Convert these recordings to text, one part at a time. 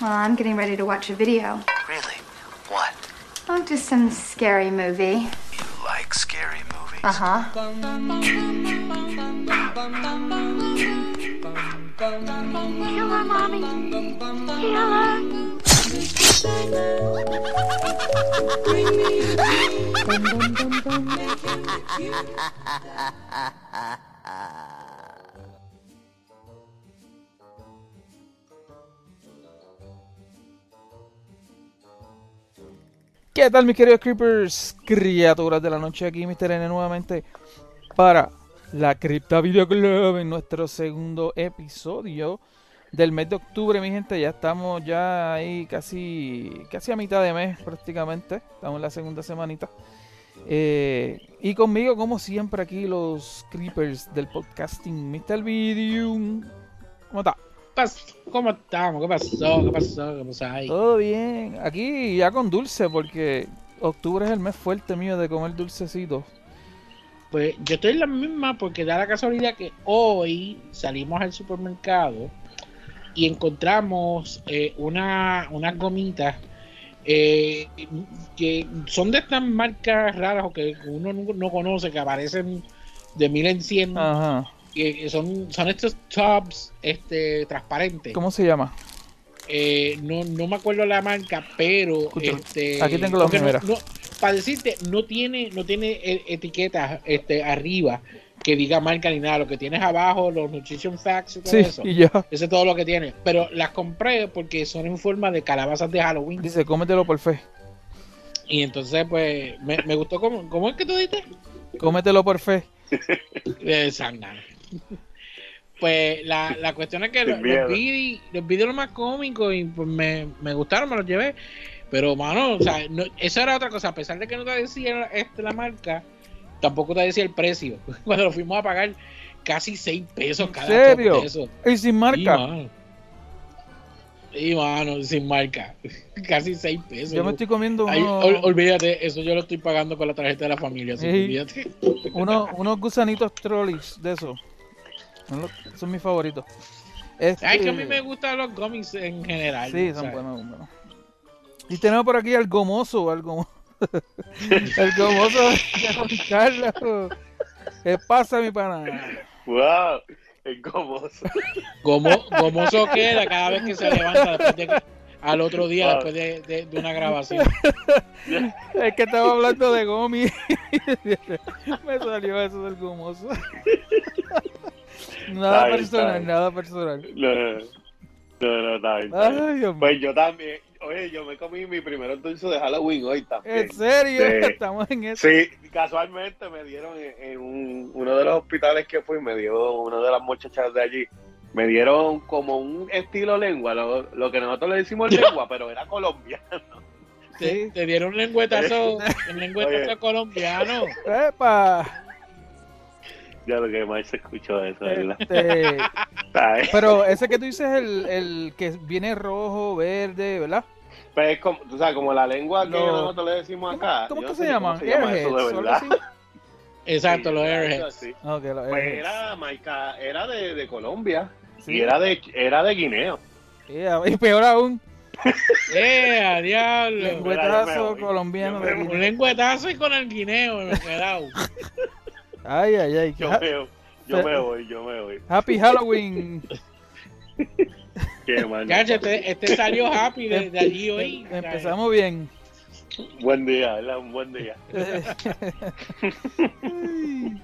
Well, I'm getting ready to watch a video. Really? What? Oh, just some scary movie. You like scary movies? Uh huh. Killer, mommy. Killer. ¿Qué tal mis queridos creepers? Criaturas de la noche aquí Mr. N nuevamente para la Cripta Video Club en nuestro segundo episodio del mes de octubre, mi gente. Ya estamos ya ahí casi, casi a mitad de mes prácticamente. Estamos en la segunda semanita. Eh, y conmigo, como siempre, aquí los creepers del podcasting, Mr. Video. ¿Cómo está? Pas- ¿Cómo estamos? ¿Qué pasó? ¿Qué pasó? ¿Qué pasó ahí? Todo bien. Aquí ya con dulce, porque octubre es el mes fuerte mío de comer dulcecitos. Pues yo estoy en la misma porque da la casualidad que hoy salimos al supermercado y encontramos eh, una, unas gomitas eh, que son de estas marcas raras o que uno no, no conoce, que aparecen de mil en cien, Ajá. Que son, son estos tubs este, transparentes. ¿Cómo se llama? Eh, no, no me acuerdo la marca, pero este, aquí tengo los porque no- para decirte, no tiene, no tiene e- etiquetas este, arriba que diga marca ni nada. Lo que tienes abajo, los nutrition facts y todo Sí, eso. y ya. Eso es todo lo que tiene. Pero las compré porque son en forma de calabazas de Halloween. Dice, cómetelo por fe. Y entonces, pues, me, me gustó. ¿Cómo, ¿Cómo es que tú dices? Cómetelo por fe. de Sangana. Pues la, la cuestión es que los, los vi, los vi de lo más cómicos y pues me, me gustaron, me los llevé. Pero, mano, o sea, no, eso era otra cosa. A pesar de que no te decía este, la marca, tampoco te decía el precio. Cuando lo fuimos a pagar, casi 6 pesos ¿En cada serio? top de eso. Y sin Y, marca. mano. Y, mano, sin marca. casi 6 pesos. Yo me estoy comiendo Ay, unos, ol- olvídate, eso yo lo estoy pagando con la tarjeta de la familia. así olvídate. unos, unos gusanitos trolleys de esos. Son, los- son mis favoritos. Este- Ay, que a mí me gustan los gummies en general. Sí, son buenos. Y tenemos por aquí al gomoso, al gomoso. el gomoso de Juan Carlos. ¿Qué pasa, mi pana? ¡Wow! Es gomoso. Gomo- gomoso queda cada vez que se levanta después de que- al otro día Wow. después de, de- de una grabación. Es que estaba hablando de gomi. Me salió eso del gomoso. Nada Está personal, bien. nada personal. No, no, no, no, está bien, está bien. Ay, Dios mío. Pues yo también. Oye, yo me comí mi primer dulce de Halloween hoy también. ¿En serio? Sí. Estamos en eso. Sí, casualmente me dieron en, en un- uno de los hospitales que fui, me dio una de las muchachas de allí, me dieron como un estilo lengua, lo, lo que nosotros le decimos lengua, pero era colombiano. Te, te dieron un lengüetazo, un lengüetazo Oye. colombiano. ¡Epa! Ya lo que más se escuchó eso, ¿verdad? Este, pero ese que tú dices es el, el que viene rojo, verde, ¿verdad? Pues es como, tú sabes, como la lengua que Lo- nosotros le decimos acá. ¿Cómo yo que no se? ¿Cómo se llama eso de verdad? Exacto, Sí, los algo airheads. Pues era, Maica, era de, de Colombia Sí. y era de, era de Guineo. Yeah, y peor aún, ¡Eh, diablo! Lengüetazo colombiano. Un lengüetazo y con el guineo me he quedado. Ay, ay, ay. Yo Ha- me, yo me voy, yo me voy. Happy Halloween. Qué mal. Este, este salió happy de, de allí hoy. Empezamos bien. Buen día, ¿verdad? Un buen día.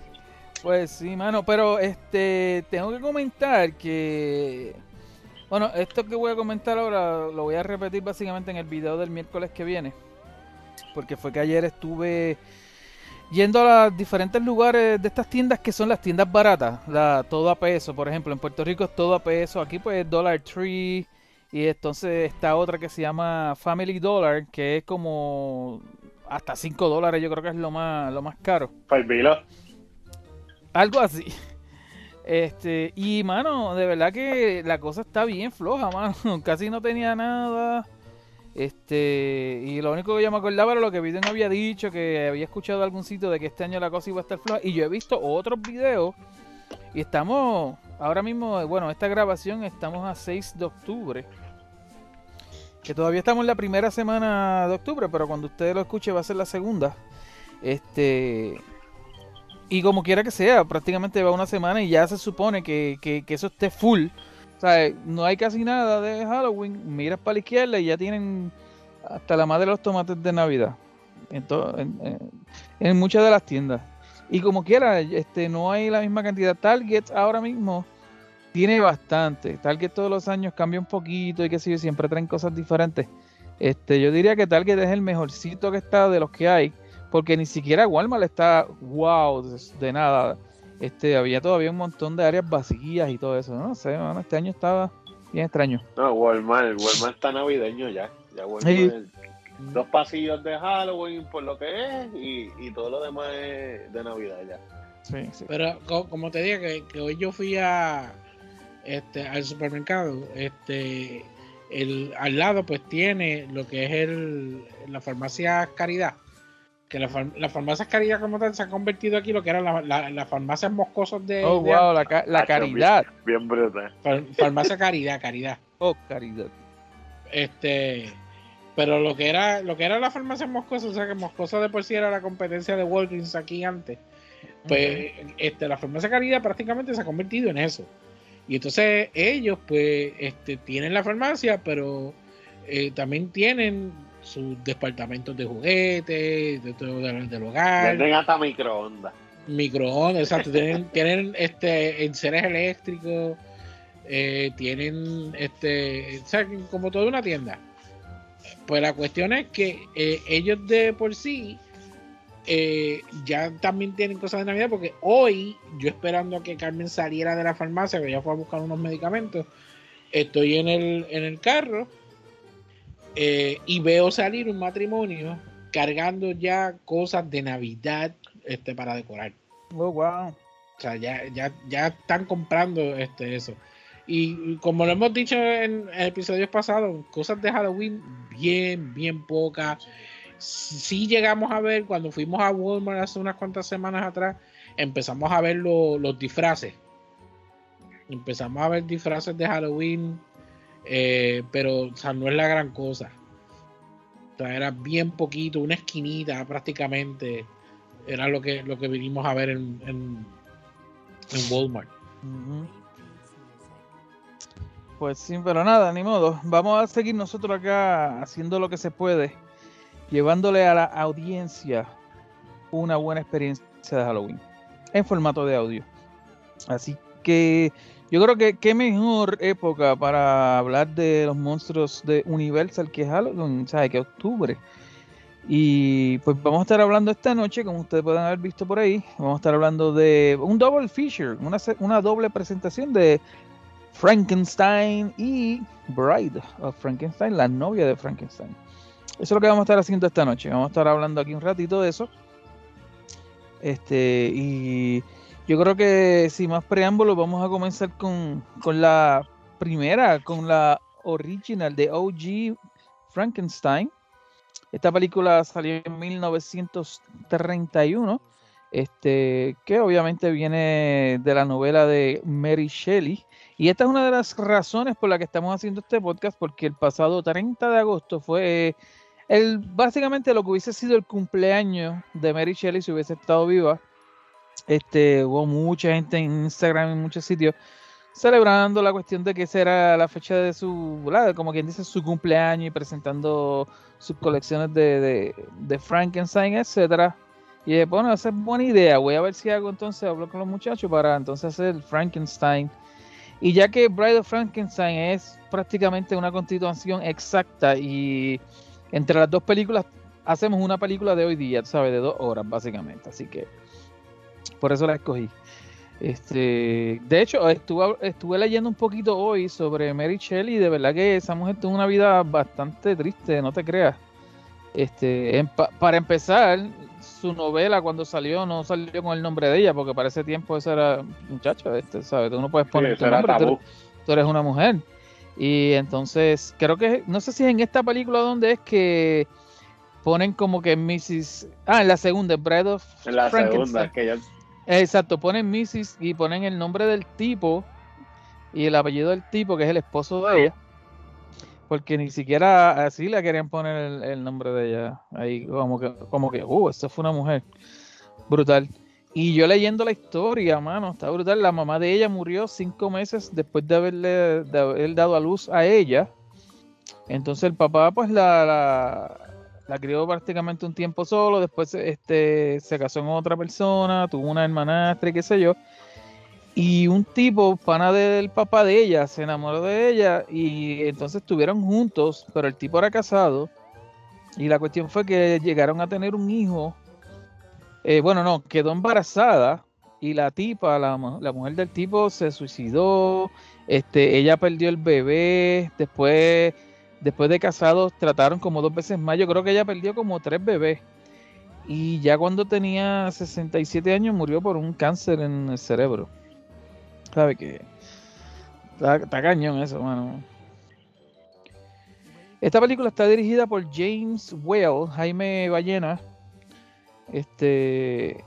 Pues sí, mano, pero este tengo que comentar que bueno, esto que voy a comentar ahora lo voy a repetir básicamente en el video del miércoles que viene. Porque fue que ayer estuve yendo a los diferentes lugares de estas tiendas que son las tiendas baratas, la todo a peso, por ejemplo, en Puerto Rico es todo a peso, aquí pues Dollar Tree y entonces está otra que se llama Family Dollar, que es como hasta 5 dólares, yo creo que es lo más lo más caro. Palvilo. Algo así. Este, y mano, de verdad que la cosa está bien floja, mano. Casi no tenía nada. Este, y lo único que yo me acordaba era lo que Biden había dicho, que había escuchado algún sitio de que este año la cosa iba a estar floja. Y yo he visto otros videos. Y estamos, ahora mismo, bueno, esta grabación estamos a 6 de octubre. que todavía estamos en la primera semana de octubre, pero cuando usted lo escuche va a ser la segunda. Este. Y como quiera que sea, prácticamente va una semana y ya se supone que, que, que eso esté full. Sea, no hay casi nada de Halloween. Miras para la izquierda y ya tienen hasta la madre de los tomates de Navidad. En, muchas de las tiendas. Y como quiera, este, no hay la misma cantidad. Target ahora mismo tiene bastante. Target todos los años cambia un poquito y que sé siempre traen cosas diferentes. Este, yo diría que Target es el mejorcito que está de los que hay, porque ni siquiera Walmart está wow de nada. Este, había todavía un montón de áreas vacías y todo eso. No sé, mano, este año estaba bien extraño. No, Walmart, Walmart está navideño ya. Ya Walmart Sí. dos pasillos de Halloween por lo que es y, y todo lo demás es de Navidad ya. Sí, sí. Pero co- como te dije que, que hoy yo fui a este al supermercado, este el al lado pues tiene lo que es el la farmacia Caridad. Que la, far- la farmacia Caridad como tal se ha convertido aquí lo que eran la- la- las farmacias moscosas de, Oh, de- wow, la, ca- la Ah, caridad. Bien brutal. far- farmacia Caridad, Caridad. Oh, caridad. Este, pero lo que era lo que era la farmacia Moscoso, o sea que Moscoso de por sí era la competencia de Walgreens aquí antes, pues este, la farmacia Caridad prácticamente se ha convertido en eso. Y entonces ellos pues este, tienen la farmacia, pero eh, también tienen sus departamentos de juguetes, de todo del, del hogar, Venden hasta microondas. microondas, exacto, tienen, tienen este enseres eléctricos, eh, tienen este, o sea, como toda una tienda. Pues la cuestión es que eh, ellos de por sí eh, ya también tienen cosas de Navidad, porque hoy, yo esperando a que Carmen saliera de la farmacia, que ella fue a buscar unos medicamentos, estoy en el, en el carro eh, y veo salir un matrimonio cargando ya cosas de Navidad este, para decorar. Oh, wow. O sea, ya, ya, ya están comprando este, eso. Y como lo hemos dicho en episodios pasados, cosas de Halloween bien, bien pocas. Sí llegamos a ver, cuando fuimos a Walmart hace unas cuantas semanas atrás, empezamos a ver lo- los disfraces. Empezamos a ver disfraces de Halloween, eh, pero o sea, no es la gran cosa. O sea, era bien poquito, una esquinita prácticamente. Era lo que, lo que vinimos a ver en, en, Walmart. Pues sí, pero nada, ni modo. Vamos a seguir nosotros acá haciendo lo que se puede, llevándole a la audiencia una buena experiencia de Halloween en formato de audio. Así que yo creo que qué mejor época para hablar de los monstruos de Universal que Halloween, ¿sabes? Que octubre. Y pues vamos a estar hablando esta noche, como ustedes pueden haber visto por ahí, vamos a estar hablando de un double feature, una, una doble presentación de Frankenstein y Bride of Frankenstein, la novia de Frankenstein. Eso es lo que vamos a estar haciendo esta noche. Vamos a estar hablando aquí un ratito de eso. Este, y yo creo que sin más preámbulos, vamos a comenzar con, con la primera, con la original de OG Frankenstein. Esta película salió en 1931, este, que obviamente viene de la novela de Mary Shelley. Y esta es una de las razones por la que estamos haciendo este podcast, porque el pasado 30 de agosto fue el, básicamente lo que hubiese sido el cumpleaños de Mary Shelley si hubiese estado viva. Este, hubo mucha gente en Instagram y en muchos sitios celebrando la cuestión de que esa era la fecha de su, como quien dice, su cumpleaños y presentando sus colecciones de, Frankenstein, etcétera. Y bueno, esa es buena idea. Voy a ver si hago entonces, hablo con los muchachos para entonces hacer el Frankenstein. Y ya que Bride of Frankenstein es prácticamente una continuación exacta y entre las dos películas hacemos una película de hoy día, ¿sabes? De dos horas básicamente. Así que por eso la escogí. Este, de hecho, estuve, estuve leyendo un poquito hoy sobre Mary Shelley y de verdad que esa mujer tuvo una vida bastante triste, no te creas. Este, en pa- para empezar, su novela cuando salió no salió con el nombre de ella, porque para ese tiempo eso era muchacho, este, ¿sabes? Tú no puedes Sí, poner eso tu nombre, tú eres- tú eres una mujer. Y entonces, creo que, no sé si es en esta película donde es que ponen como que Mrs. Ah, en la segunda, Bride of En la segunda, que ya Exacto, ponen Mrs. y ponen el nombre del tipo y el apellido del tipo, que es el esposo de ella. porque ni siquiera así le querían poner el, nombre de ella. Ahí como que, como que, uh, esta fue una mujer. Brutal. Y yo leyendo la historia, mano, está brutal. La mamá de ella murió cinco meses después de haberle haber dado a luz a ella. Entonces el papá, pues la, la crió prácticamente un tiempo solo. Después este, se casó con otra persona, tuvo una hermanastra y qué sé yo. Y un tipo, pana del papá de ella, se enamoró de ella y entonces estuvieron juntos, pero el tipo era casado. Y la cuestión fue que llegaron a tener un hijo. Eh, bueno, no, quedó embarazada y la tipa, la, la mujer del tipo se suicidó. Este, ella perdió el bebé. Después, después de casados, trataron como dos veces más. Yo creo que ella perdió como tres bebés. Y ya cuando tenía 67 años murió por un cáncer en el cerebro. ¿Sabe que Está, está cañón eso, mano. Esta película está dirigida por James Whale, Jaime Ballena. Este.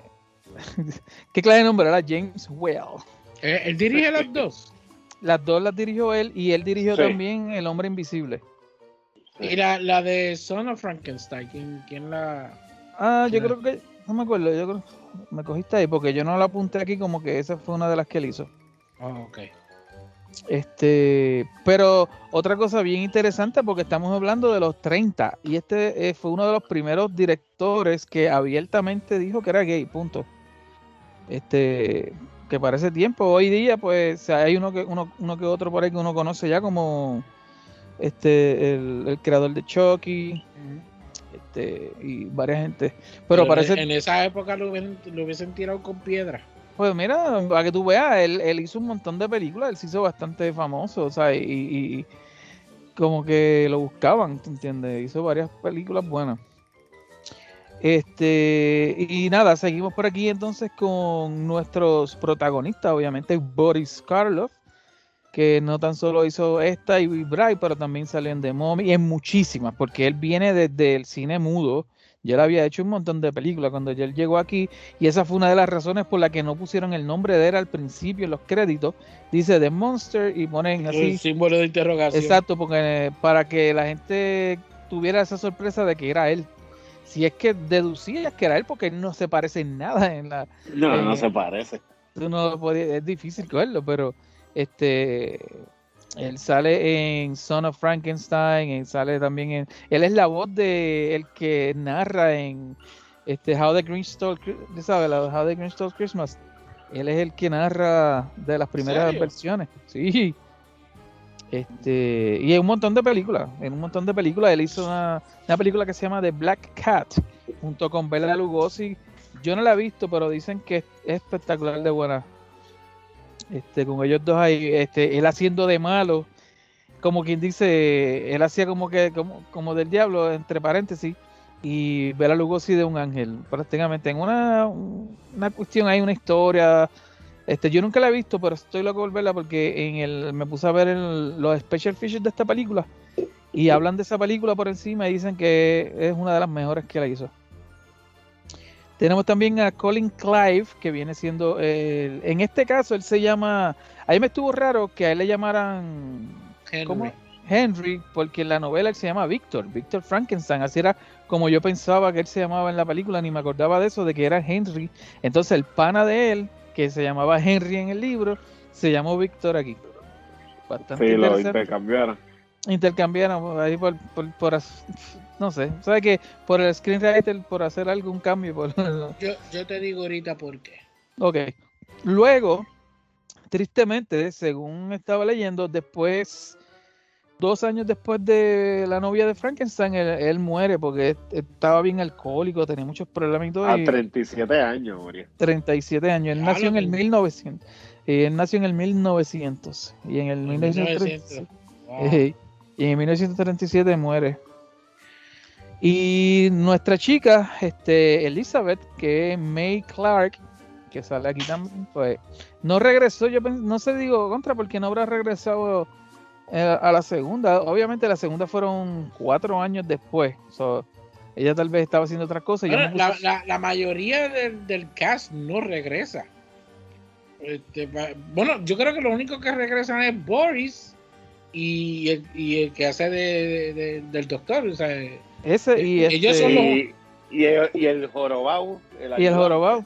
¿Qué clase de nombre era? James Whale. Eh, él dirige las dos. Las dos las dirigió él y él dirigió Sí. también El Hombre Invisible. Y la, la de Son of Frankenstein, ¿quién, quién la...? Ah, yo creo que. No me acuerdo, yo creo. Me cogiste ahí porque yo no la apunté aquí como que esa fue una de las que él hizo. Oh, ok. Este, pero otra cosa bien interesante porque estamos hablando de los 30 y este eh, fue uno de los primeros directores que abiertamente dijo que era gay, punto. Este, que para ese tiempo, hoy día, pues hay uno que uno, uno que otro por ahí que uno conoce ya como este el, el creador de Chucky, este, y varias gente. Pero, parece en esa época lo hubiesen, lo hubiesen tirado con piedra. Pues mira, para que tú veas, él, él hizo un montón de películas, él se hizo bastante famoso, o sea, y, como que lo buscaban, ¿tú entiendes? Hizo varias películas buenas. Este, y nada, seguimos por aquí entonces con nuestros protagonistas, obviamente Boris Karloff, que no tan solo hizo esta y Bright, pero también salió en The Mummy y en muchísimas, porque él viene desde el cine mudo. Ya él había hecho un montón de películas cuando ya él llegó aquí y esa fue una de las razones por la que no pusieron el nombre de él al principio en los créditos. Dice The Monster y ponen El así. símbolo de interrogación. Exacto, porque para que la gente tuviera esa sorpresa de que era él. Si es que deducías que era él, porque él no se parece en nada en la, No, Eh, no se parece. tú no podías- es difícil cogerlo, pero este él sale en Son of Frankenstein, él sale también en él es la voz de el que narra en este How the Grinch Stole, ¿sabes? How the Grinch Stole Christmas. Él es el que narra de las primeras serio? versiones. Sí. Este, y en un montón de películas, en un montón de películas él hizo una, una película que se llama The Black Cat junto con Bela Lugosi. Yo no la he visto, pero dicen que es espectacular de buena. Este, con ellos dos ahí, este, él haciendo de malo, como quien dice, él hacía como que, como, como del diablo, entre paréntesis, y Bela Lugosi de un ángel, prácticamente en una, una cuestión, hay una historia. Este, yo nunca la he visto, pero estoy loco por verla porque en el, me puse a ver los special features de esta película y hablan de esa película por encima y dicen que es una de las mejores que la hizo. Tenemos también a Colin Clive, que viene siendo, el- en este caso él se llama, a mí me estuvo raro que a él le llamaran Henry. ¿cómo? Henry, porque en la novela él se llama Víctor, Víctor Frankenstein, así era como yo pensaba que él se llamaba en la película, ni me acordaba de eso, de que era Henry. Entonces el pana de él, que se llamaba Henry en el libro, se llamó Víctor aquí. Bastante Sí, lo intercambiaron. intercambiaron ahí por, por, por as- no sé, ¿sabes que Por el screenwriter, por hacer algún cambio. Por, Yo, yo te digo ahorita por qué. ok. Luego, tristemente, según estaba leyendo, después, dos años después de la novia de Frankenstein, él, él muere porque estaba bien alcohólico, tenía muchos problemas y todo. A y 37 años, moría. 37 años. Él Ya, nació en el loco. 1900. Y él nació en el 1900. Y en el 1937. 1900. Wow. Ey, y en 1937 muere. Y nuestra chica, este, Elizabeth, que es May Clark, que sale aquí también, pues no regresó. Yo no sé, digo, contra, porque no habrá regresado eh, a la segunda. Obviamente, la segunda fueron cuatro años después. So, ella tal vez estaba haciendo otras cosas. la, puse- la- la mayoría del, del cast no regresa. Este, bueno, yo creo que lo único que regresan es Boris y el, y el que hace de, de- de- del doctor. O sea, Ese y Eh, ellos este- son los- Y, y el, y el jorobado. y el jorobado.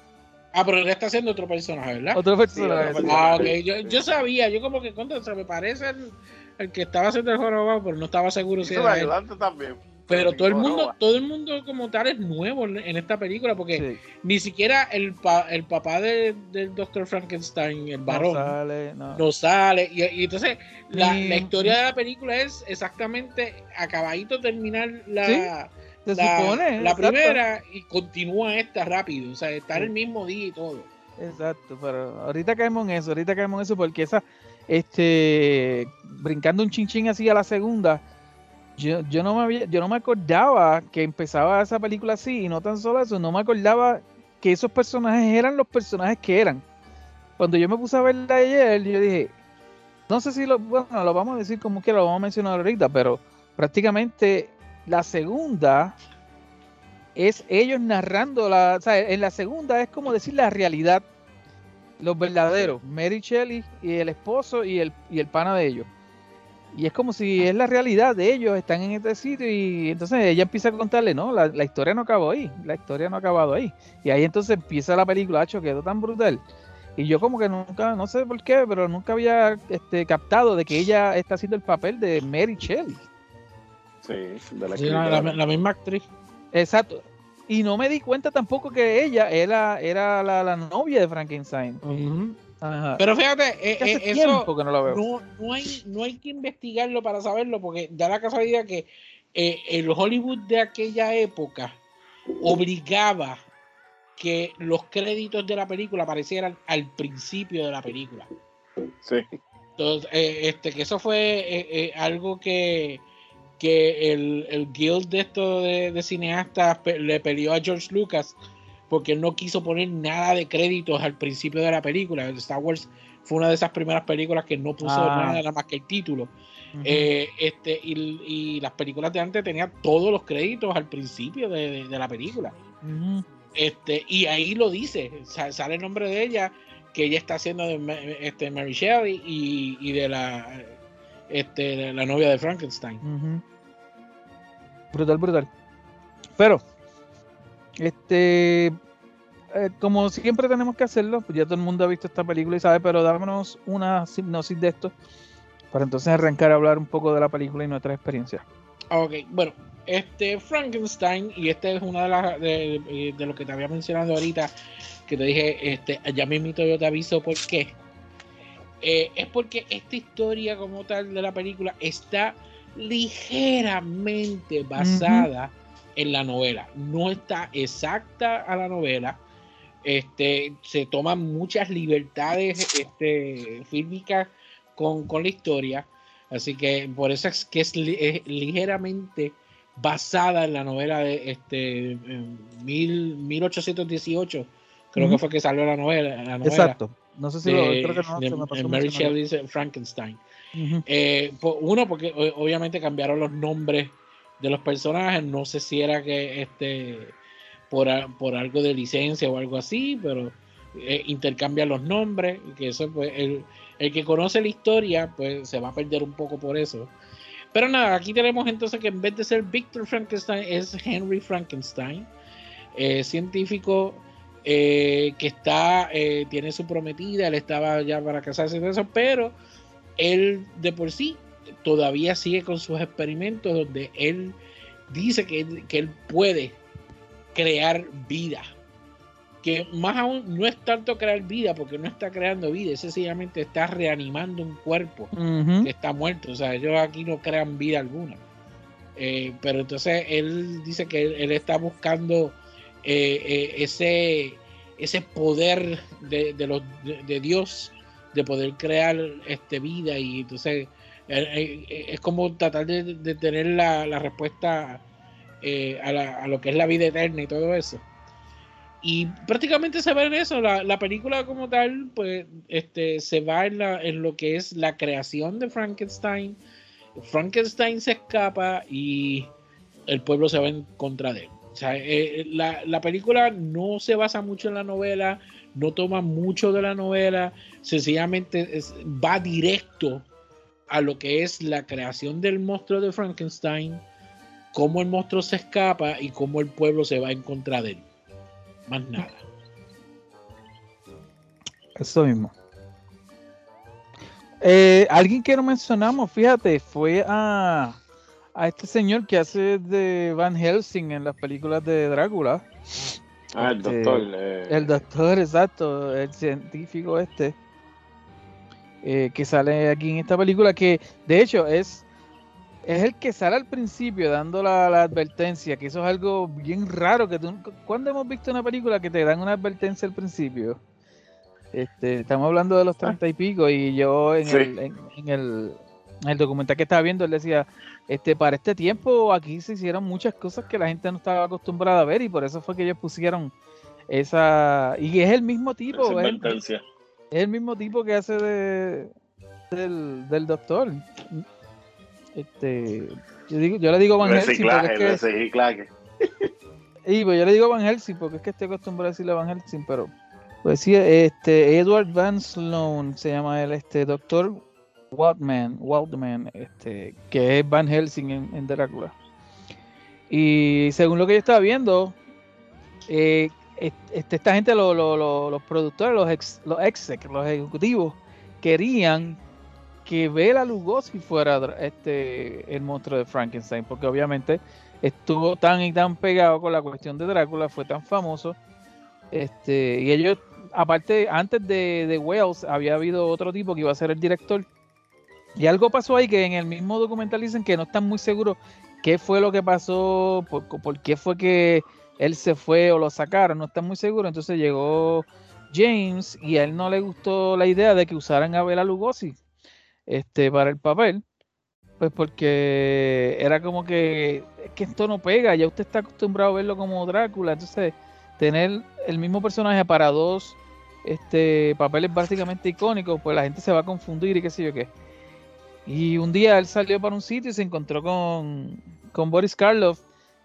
ah, pero él está haciendo otro personaje, ¿verdad? Otro personaje. otro sí. Ah, ok. Yo, yo sabía, yo como que contra, se me parece el, el que estaba haciendo el jorobado, pero no estaba seguro si era el él. ayudante también. Pero todo el mundo, todo el mundo como tal es nuevo en, esta película, porque Sí. ni siquiera el, pa- el papá de- del Dr. Frankenstein, el varón, No sale, no. no sale. Y, y entonces la, la historia de la película es exactamente acabadito terminar la, Sí, Se la, supone. la exacto. primera y continúa esta rápido. O sea, está en el mismo día y todo. Exacto, pero ahorita caemos en eso, ahorita caemos en eso porque esa, este, brincando un chinchín así a la segunda, yo, yo no me había, yo no me acordaba que empezaba esa película así y no tan solo eso, no me acordaba que esos personajes eran los personajes que eran. Cuando yo me puse a verla ayer, yo dije, no sé si lo, bueno, lo vamos a decir como quiera, lo vamos a mencionar ahorita, pero prácticamente la segunda es ellos narrando la, o sea, en la segunda es como decir la realidad, los verdaderos, Mary Shelley y el esposo y el, y el pana de ellos. Y es como si es la realidad de ellos, están en este sitio y entonces ella empieza a contarle, no, la, la historia no acabó ahí, la historia no ha acabado ahí. Y ahí entonces empieza la película, hecho quedó tan brutal. Y yo como que nunca, no sé por qué, pero nunca había este, captado de que ella está haciendo el papel de Mary Shelley. Sí, de la Sí, la, escritora. la- la misma actriz. Exacto. Y no me di cuenta tampoco que ella era, era la, la novia de Frankenstein. Ajá. Pero fíjate, eh, hace eh, tiempo eso que no lo veo. no, no, hay, no hay que investigarlo para saberlo, porque da la casualidad que eh, el Hollywood de aquella época obligaba que los créditos de la película aparecieran al principio de la película. Sí. Entonces, eh, este, que eso fue eh, eh, algo que, que el, el guild de esto de, de cineastas pe- le peleó a George Lucas porque él no quiso poner nada de créditos al principio de la película. Star Wars fue una de esas primeras películas que no puso Ah. nada, nada más que el título. Eh, este, y, y las películas de antes tenían todos los créditos al principio de, de- de la película. Este, y ahí lo dice, sa- sale el nombre de ella, que ella está haciendo de este, Mary Shelley y, y de la este, la novia de Frankenstein. Brutal, brutal. Pero, este, eh, como siempre tenemos que hacerlo, pues ya todo el mundo ha visto esta película y sabe, pero dámonos una hipnosis de esto para entonces arrancar a hablar un poco de la película y nuestra experiencia. Ok, bueno, este Frankenstein, y este es una de las de, de- de lo que te había mencionado ahorita, que te dije, este, ya mismito yo te aviso por qué. Eh, es porque esta historia como tal de la película está ligeramente basada en la novela. No está exacta a la novela. Este, se toman muchas libertades este, fílmicas con, con la historia. Así que por eso es que es, li- es ligeramente basada en la novela de este mil, 1818. Creo Ujú. que fue que salió la novela. La novela Exacto. No sé si lo, de- creo que no, de- se me pasó Mary mencionarlo. Shelley's Frankenstein. Ujú. Eh, po- uno, porque obviamente cambiaron los nombres de los personajes. No sé si era que este por, por algo de licencia o algo así, pero eh, intercambian los nombres. Que eso, pues, el, el que conoce la historia, pues se va a perder un poco por eso. Pero nada, aquí tenemos entonces que en vez de ser Victor Frankenstein, es Henry Frankenstein, eh, científico eh, que está, eh, tiene su prometida, él estaba ya para casarse y todo eso, pero él de por sí todavía sigue con sus experimentos donde él dice que, él- que él puede crear vida. Que más aún no es tanto crear vida, porque no está creando vida, es sencillamente está reanimando un cuerpo que está muerto. O sea, ellos aquí no crean vida alguna. Eh, pero entonces él dice que él, él está buscando eh, eh, ese, ese poder de, de los, de, de Dios de poder crear este, vida y entonces es como tratar de, tener la, la respuesta eh, a, lo que es la vida eterna y todo eso. Y prácticamente se ve en eso, la, la película como tal, pues este, se va en, en lo que es la creación de Frankenstein. Frankenstein se escapa y el pueblo se va en contra de él. O eh, la, la película no se basa mucho en la novela, no toma mucho de la novela, sencillamente va directo a lo que es la creación del monstruo de Frankenstein, cómo el monstruo se escapa y cómo el pueblo se va en contra de él. Más nada. Eso mismo. Eh, alguien que no mencionamos, fíjate, fue a, a este señor que hace de Van Helsing en las películas de Drácula. Ah, el Este, doctor. eh, El doctor, exacto, el científico este, eh, que sale aquí en esta película, que de hecho es, es el que sale al principio dando la, la advertencia, que eso es algo bien raro, que tú, ¿cuándo hemos visto una película que te dan una advertencia al principio? Este, estamos hablando de los treinta y pico y yo en, Sí. el, en, en el, en el documental que estaba viendo, él decía, este, para este tiempo aquí se hicieron muchas cosas que la gente no estaba acostumbrada a ver y por eso fue que ellos pusieron esa... Y es el mismo tipo, es. Es el mismo tipo que hace de, del, del doctor. Este, yo, digo, yo le digo Van Helsing porque es que... Y pues yo le digo Van Helsing porque es que estoy acostumbrado a decirle Van Helsing, pero pues sí, este Edward Van Sloan se llama él, este doctor Waldman, Waldman, este, que es Van Helsing en, en Drácula. Y según lo que yo estaba viendo, eh, este, esta gente, lo- lo- lo- los productores, los ex, los exec, los ejecutivos, querían que Bela Lugosi fuera este el monstruo de Frankenstein, porque obviamente estuvo tan y tan pegado con la cuestión de Drácula, fue tan famoso. Este, y ellos, aparte, antes de, de Wells, había habido otro tipo que iba a ser el director. Y algo pasó ahí que en el mismo documental dicen que no están muy seguros qué fue lo que pasó, por qué fue que él se fue o lo sacaron, no están muy seguros. Entonces llegó James y a él no le gustó la idea de que usaran a Bela Lugosi este, para el papel. Pues porque era como que es que esto no pega, ya usted está acostumbrado a verlo como Drácula, entonces tener el mismo personaje para dos este papeles básicamente icónicos, pues la gente se va a confundir y qué sé yo qué. Y un día él salió para un sitio y se encontró con, con Boris Karloff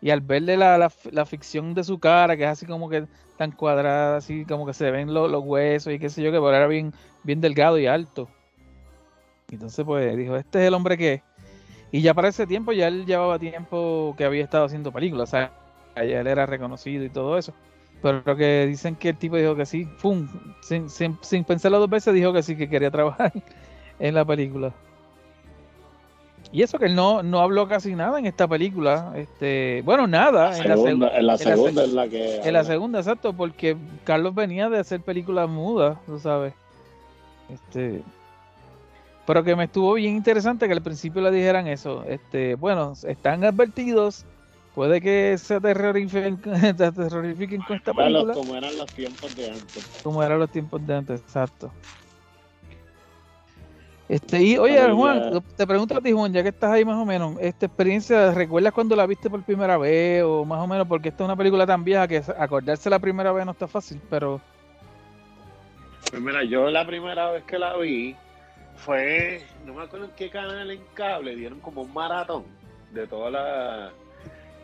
y al verle la, la, la ficción de su cara, que es así como que tan cuadrada, así como que se ven los, los huesos y qué sé yo, que pero era bien, bien delgado y alto. Entonces pues dijo, este es el hombre que. Y ya para ese tiempo ya él llevaba tiempo que había estado haciendo películas, o sea, ya él era reconocido y todo eso. Pero lo que dicen que el tipo dijo que sí, ¡pum! Sin, sin, sin pensarlo dos veces dijo que sí, que quería trabajar en la película. Y eso que él no, no habló casi nada en esta película. Este, bueno, nada. en la, Segunda- seg- en la en la segunda seg- es la que. en la segunda, exacto, porque Carlos venía de hacer películas mudas, tú sabes. Este, pero que me estuvo bien interesante que al principio le dijeran eso. Este, bueno, están advertidos, puede que se aterrorifiquen, se aterrorifiquen con esta película, como eran los tiempos de antes. como eran los tiempos de antes, exacto. Este, y oye, Juan, ya- te pregunto a ti, Juan, ya que estás ahí más o menos, esta experiencia, ¿recuerdas cuando la viste por primera vez o más o menos? Porque esta es una película tan vieja que acordarse la primera vez no está fácil, pero Pues mira, yo la primera vez que la vi fue, no me acuerdo en qué canal en cable, dieron como un maratón de toda la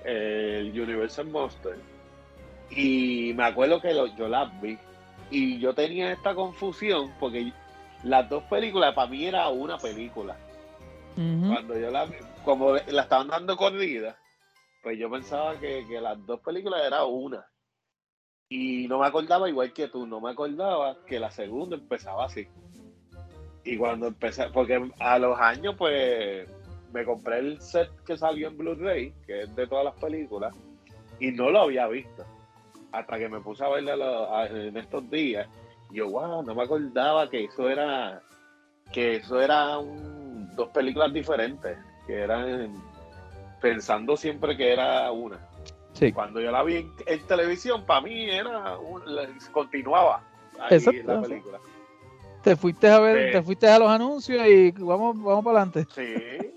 el Universal Monster. Y me acuerdo que lo- yo las vi. Y yo tenía esta confusión porque las dos películas para mí era una película. Cuando yo la como la estaban dando corrida, pues yo pensaba que, que las dos películas era una. Y no me acordaba, igual que tú, no me acordaba que la segunda empezaba así. Y cuando empecé, porque a los años, pues me compré el set que salió en Blu-ray, que es de todas las películas, y no lo había visto. Hasta que me puse a verla en estos días. Yo, wow, no me acordaba que eso era que eso era un- dos películas diferentes, que eran pensando siempre que era una. sí, Cuando yo la vi en, en televisión, para mí era un- continuaba ahí Exacto, la película. te fuiste a ver, Sí. te fuiste a los anuncios y vamos, vamos para adelante. Sí,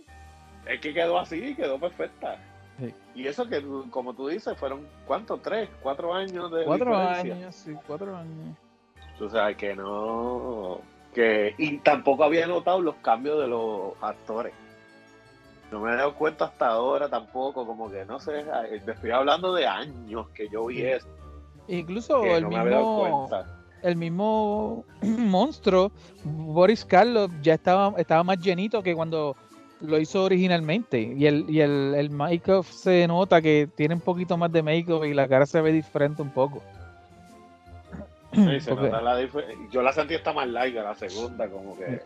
es que quedó así, quedó perfecta. Sí. Y eso que, como tú dices, fueron, ¿cuántos? ¿Tres? ¿Cuatro años de Cuatro diferencia? años, sí, cuatro años. O sea, que no. que Y tampoco había notado los cambios de los actores. No me he dado cuenta hasta ahora tampoco, como que no sé. Te estoy hablando de años que yo vi eso. Incluso Que el no me mismo, el mismo monstruo, Boris Karloff, ya estaba, estaba más llenito que cuando lo hizo originalmente. Y el, y el, el make-up se nota que tiene un poquito más de make-up y la cara se ve diferente un poco. Sí, se Porque- nota la dif- Yo la sentí esta más larga, la segunda, como que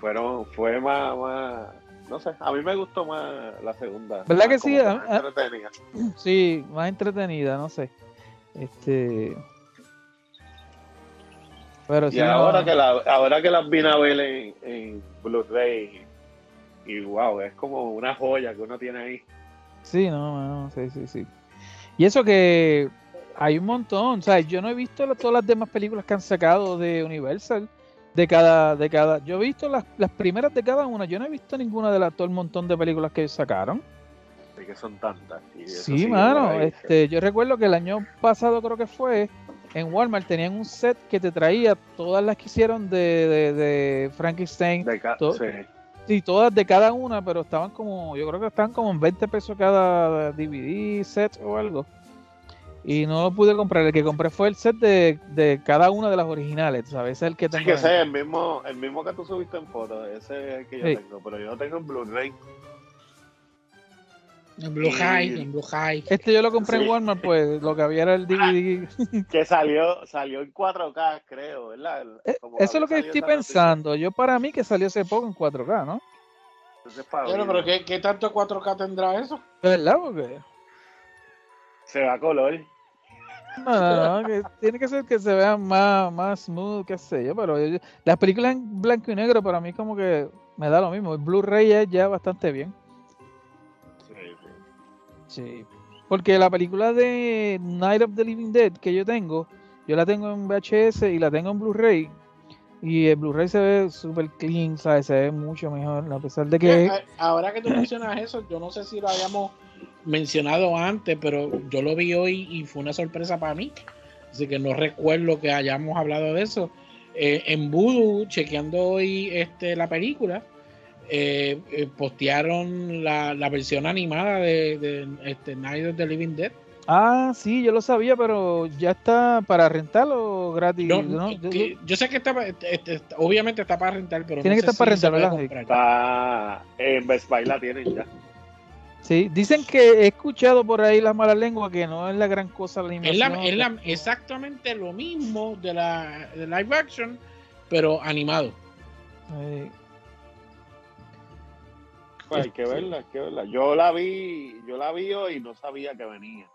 fueron, fue más, más, no sé, a mí me gustó más la segunda. ¿Verdad que sí? más entretenida. Sí, más entretenida, no sé. Este. Pero Y sí, no- ahora que la, ahora que las vine a ver en, en Blu-ray y wow, es como una joya que uno tiene ahí. Sí, no, no, sí, sí, sí. Y eso que hay un montón, o sea, yo no he visto la- todas las demás películas que han sacado de Universal, de cada, de cada, yo he visto las, las primeras de cada una, yo no he visto ninguna de las, todo el montón de películas que sacaron. Así que son tantas. y Sí, mano, este, yo recuerdo que el año pasado creo que fue, en Walmart tenían un set que te traía todas las que hicieron de, de, de Frankenstein, De to- sí. Sí, todas de cada una, pero estaban como, yo creo que estaban como en 20 pesos cada DVD set o algo. Y no lo pude comprar, el que compré fue el set de, de cada una de las originales, ¿sabes? Ese es el que Es tengo. que en- ese es el mismo, el mismo que tú subiste en foto, ese es el que yo Sí. tengo, pero yo lo tengo en Blu-ray. En Blue Y- High, en Blue High. Este yo lo compré Sí. en Walmart, pues lo que había era el DVD. Que salió, salió en 4K, creo, ¿verdad? Eh, como Eso es lo que estoy noticia. pensando. Yo para mí que salió hace poco en 4K, ¿no? Entonces, para Bueno, verlo. pero ¿qué, qué tanto 4K tendrá eso? ¿Verdad? Porque Se va a color. No, no, que tiene que ser que se vea más, más smooth, qué sé yo, pero las películas en blanco y negro para mí como que me da lo mismo. El Blu-ray es ya bastante bien. Sí, sí. Porque la película de Night of the Living Dead que yo tengo, yo la tengo en VHS y la tengo en Blu-ray. Y el Blu-ray se ve súper clean, ¿sabes? Se ve mucho mejor, a pesar de que... Ahora que tú mencionas eso, yo no sé si lo habíamos mencionado antes, pero yo lo vi hoy y fue una sorpresa para mí. Así que no recuerdo que hayamos hablado de eso. Eh, en Voodoo, chequeando hoy este, la película, eh, eh, postearon la, la versión animada de, de, este, Night of the Living Dead. Ah, sí, yo lo sabía, pero ya está para rentarlo gratis. No, ¿no? que- Yo- sé que está, este, está- obviamente está para rentar, pero Tiene no que estar para si rentar. Está en Best Buy la tienen ya. Sí, dicen que he escuchado por ahí la mala lengua que no es la gran cosa la Es, la- animación. es la- exactamente lo mismo de la de live action, pero animado. Pues hay que verla, hay que verla. Yo la vi, yo la vi hoy y no sabía que venía.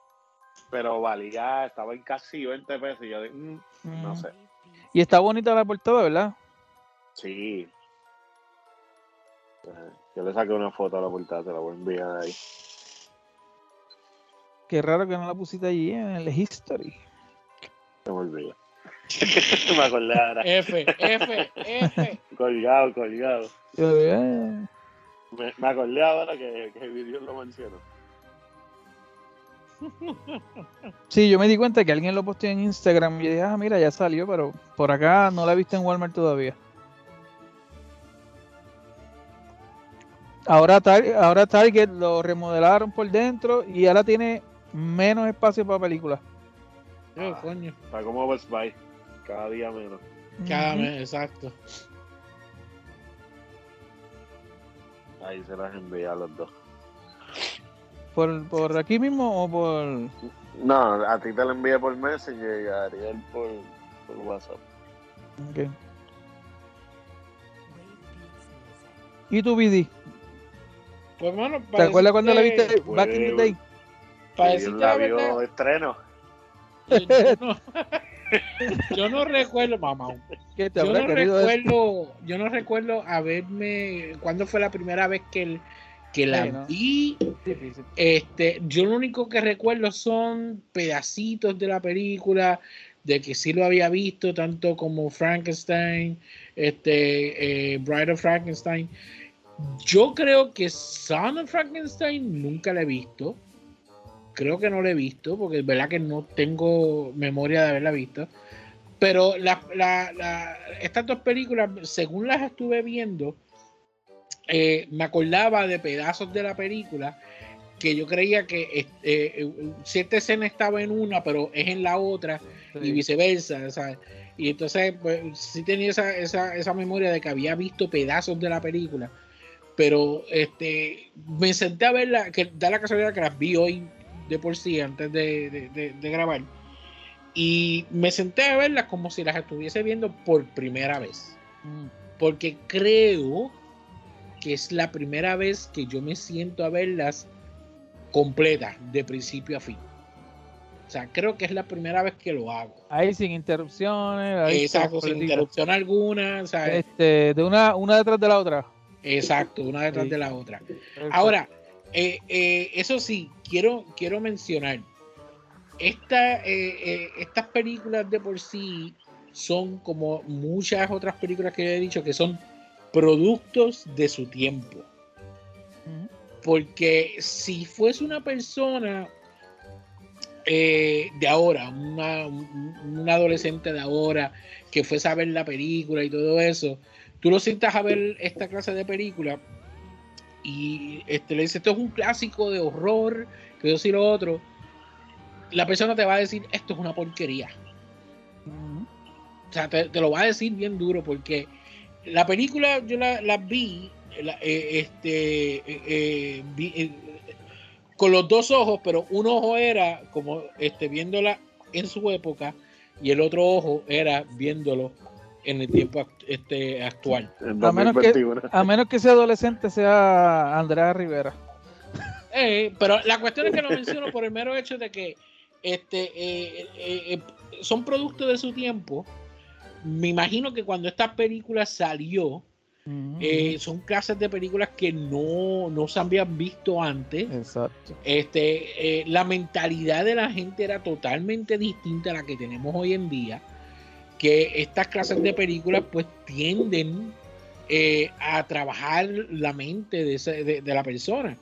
Pero valía, estaba en casi 20 pesos. Y yo dije, mm, no sé. Y está bonita la portada, ¿verdad? Sí. Eh, Yo le saqué una foto a la portada, te la voy a enviar ahí. Qué raro que no la pusiste allí en el history. Se me olvidó. me acordé ahora. F, F, F. Colgado, colgado. Yo, eh, Me, me acordé ahora que, que el video lo mencionó. Sí, yo me di cuenta que alguien lo posteó en Instagram y yo dije, ah, mira, ya salió, pero por acá no la he visto en Walmart todavía. Ahora, Tar- ahora Target lo remodelaron por dentro y ahora tiene menos espacio para películas. Oh, coño. Está como Best Buy. Cada día menos. Cada mes, exacto. Ahí se las envía a los dos. ¿Por, ¿Por aquí mismo o por...? No, a ti te lo envié por Messenger y a Ariel por, por WhatsApp. ok. ¿Y tu BD? Pues bueno, ¿Te acuerdas cuando la viste decirte- Back in the Day? Para Y decirte la la vio verdad, estreno. no, yo no recuerdo, mamá. ¿Qué te Yo no recuerdo, yo no recuerdo haberme, ¿cuándo fue la primera vez que, el- que la Sí, ¿no? vi? Este, yo lo único que recuerdo son pedacitos de la película, de que sí lo había visto, tanto como Frankenstein, este, eh, Bride of Frankenstein. Yo creo que Son of Frankenstein nunca la he visto. Creo que no la he visto, porque es verdad que no tengo memoria de haberla visto. Pero la- la- la- estas dos películas, según las estuve viendo, eh, me acordaba de pedazos de la película que yo creía que este, eh, cierta escena estaba en una, pero es en la otra y viceversa, ¿sabes? Y entonces, pues, sí tenía esa, esa, esa memoria de que había visto pedazos de la película, pero este, me senté a verla, que da la casualidad que las vi hoy de por sí, antes de, de- de- de grabar, y me senté a verlas como si las estuviese viendo por primera vez, Mm. porque creo que es la primera vez que yo me siento a verlas completas, de principio a fin. O sea, creo que es la primera vez que lo hago. Ahí sin interrupciones. ahí Exacto, sin interrupción alguna, ¿sabes? Este, de una, una detrás de la otra. Exacto, una detrás Sí. de la otra. Ahora, eh, eh, eso sí, quiero, quiero mencionar, esta, eh, estas películas de por sí son como muchas otras películas que he dicho que son productos de su tiempo. Porque si fuese una persona eh, de ahora, una, un un adolescente de ahora, que fuese a ver la película y todo eso, tú lo sientas a ver esta clase de película y este, le dices, esto es un clásico de horror, que eso y lo otro, la persona te va a decir, esto es una porquería. O sea, te, te lo va a decir bien duro porque la película yo la, la vi, la- eh, este, eh, eh, vi, con los dos ojos, pero un ojo era como este, viéndola en su época y el otro ojo era viéndolo en el tiempo act- este, actual. A menos que- 2021. A menos que ese adolescente sea Andrea Rivera. Eh, pero la cuestión es que lo menciono por el mero hecho de que este, eh, eh, eh, son productos de su tiempo. Me imagino que cuando esta película salió. Eh, son clases de películas que no, no se habían visto antes. Exacto. Este, eh, la mentalidad de la gente era totalmente distinta a la que tenemos hoy en día. Que estas clases de películas pues tienden eh, a trabajar la mente de, ese- de- de la persona.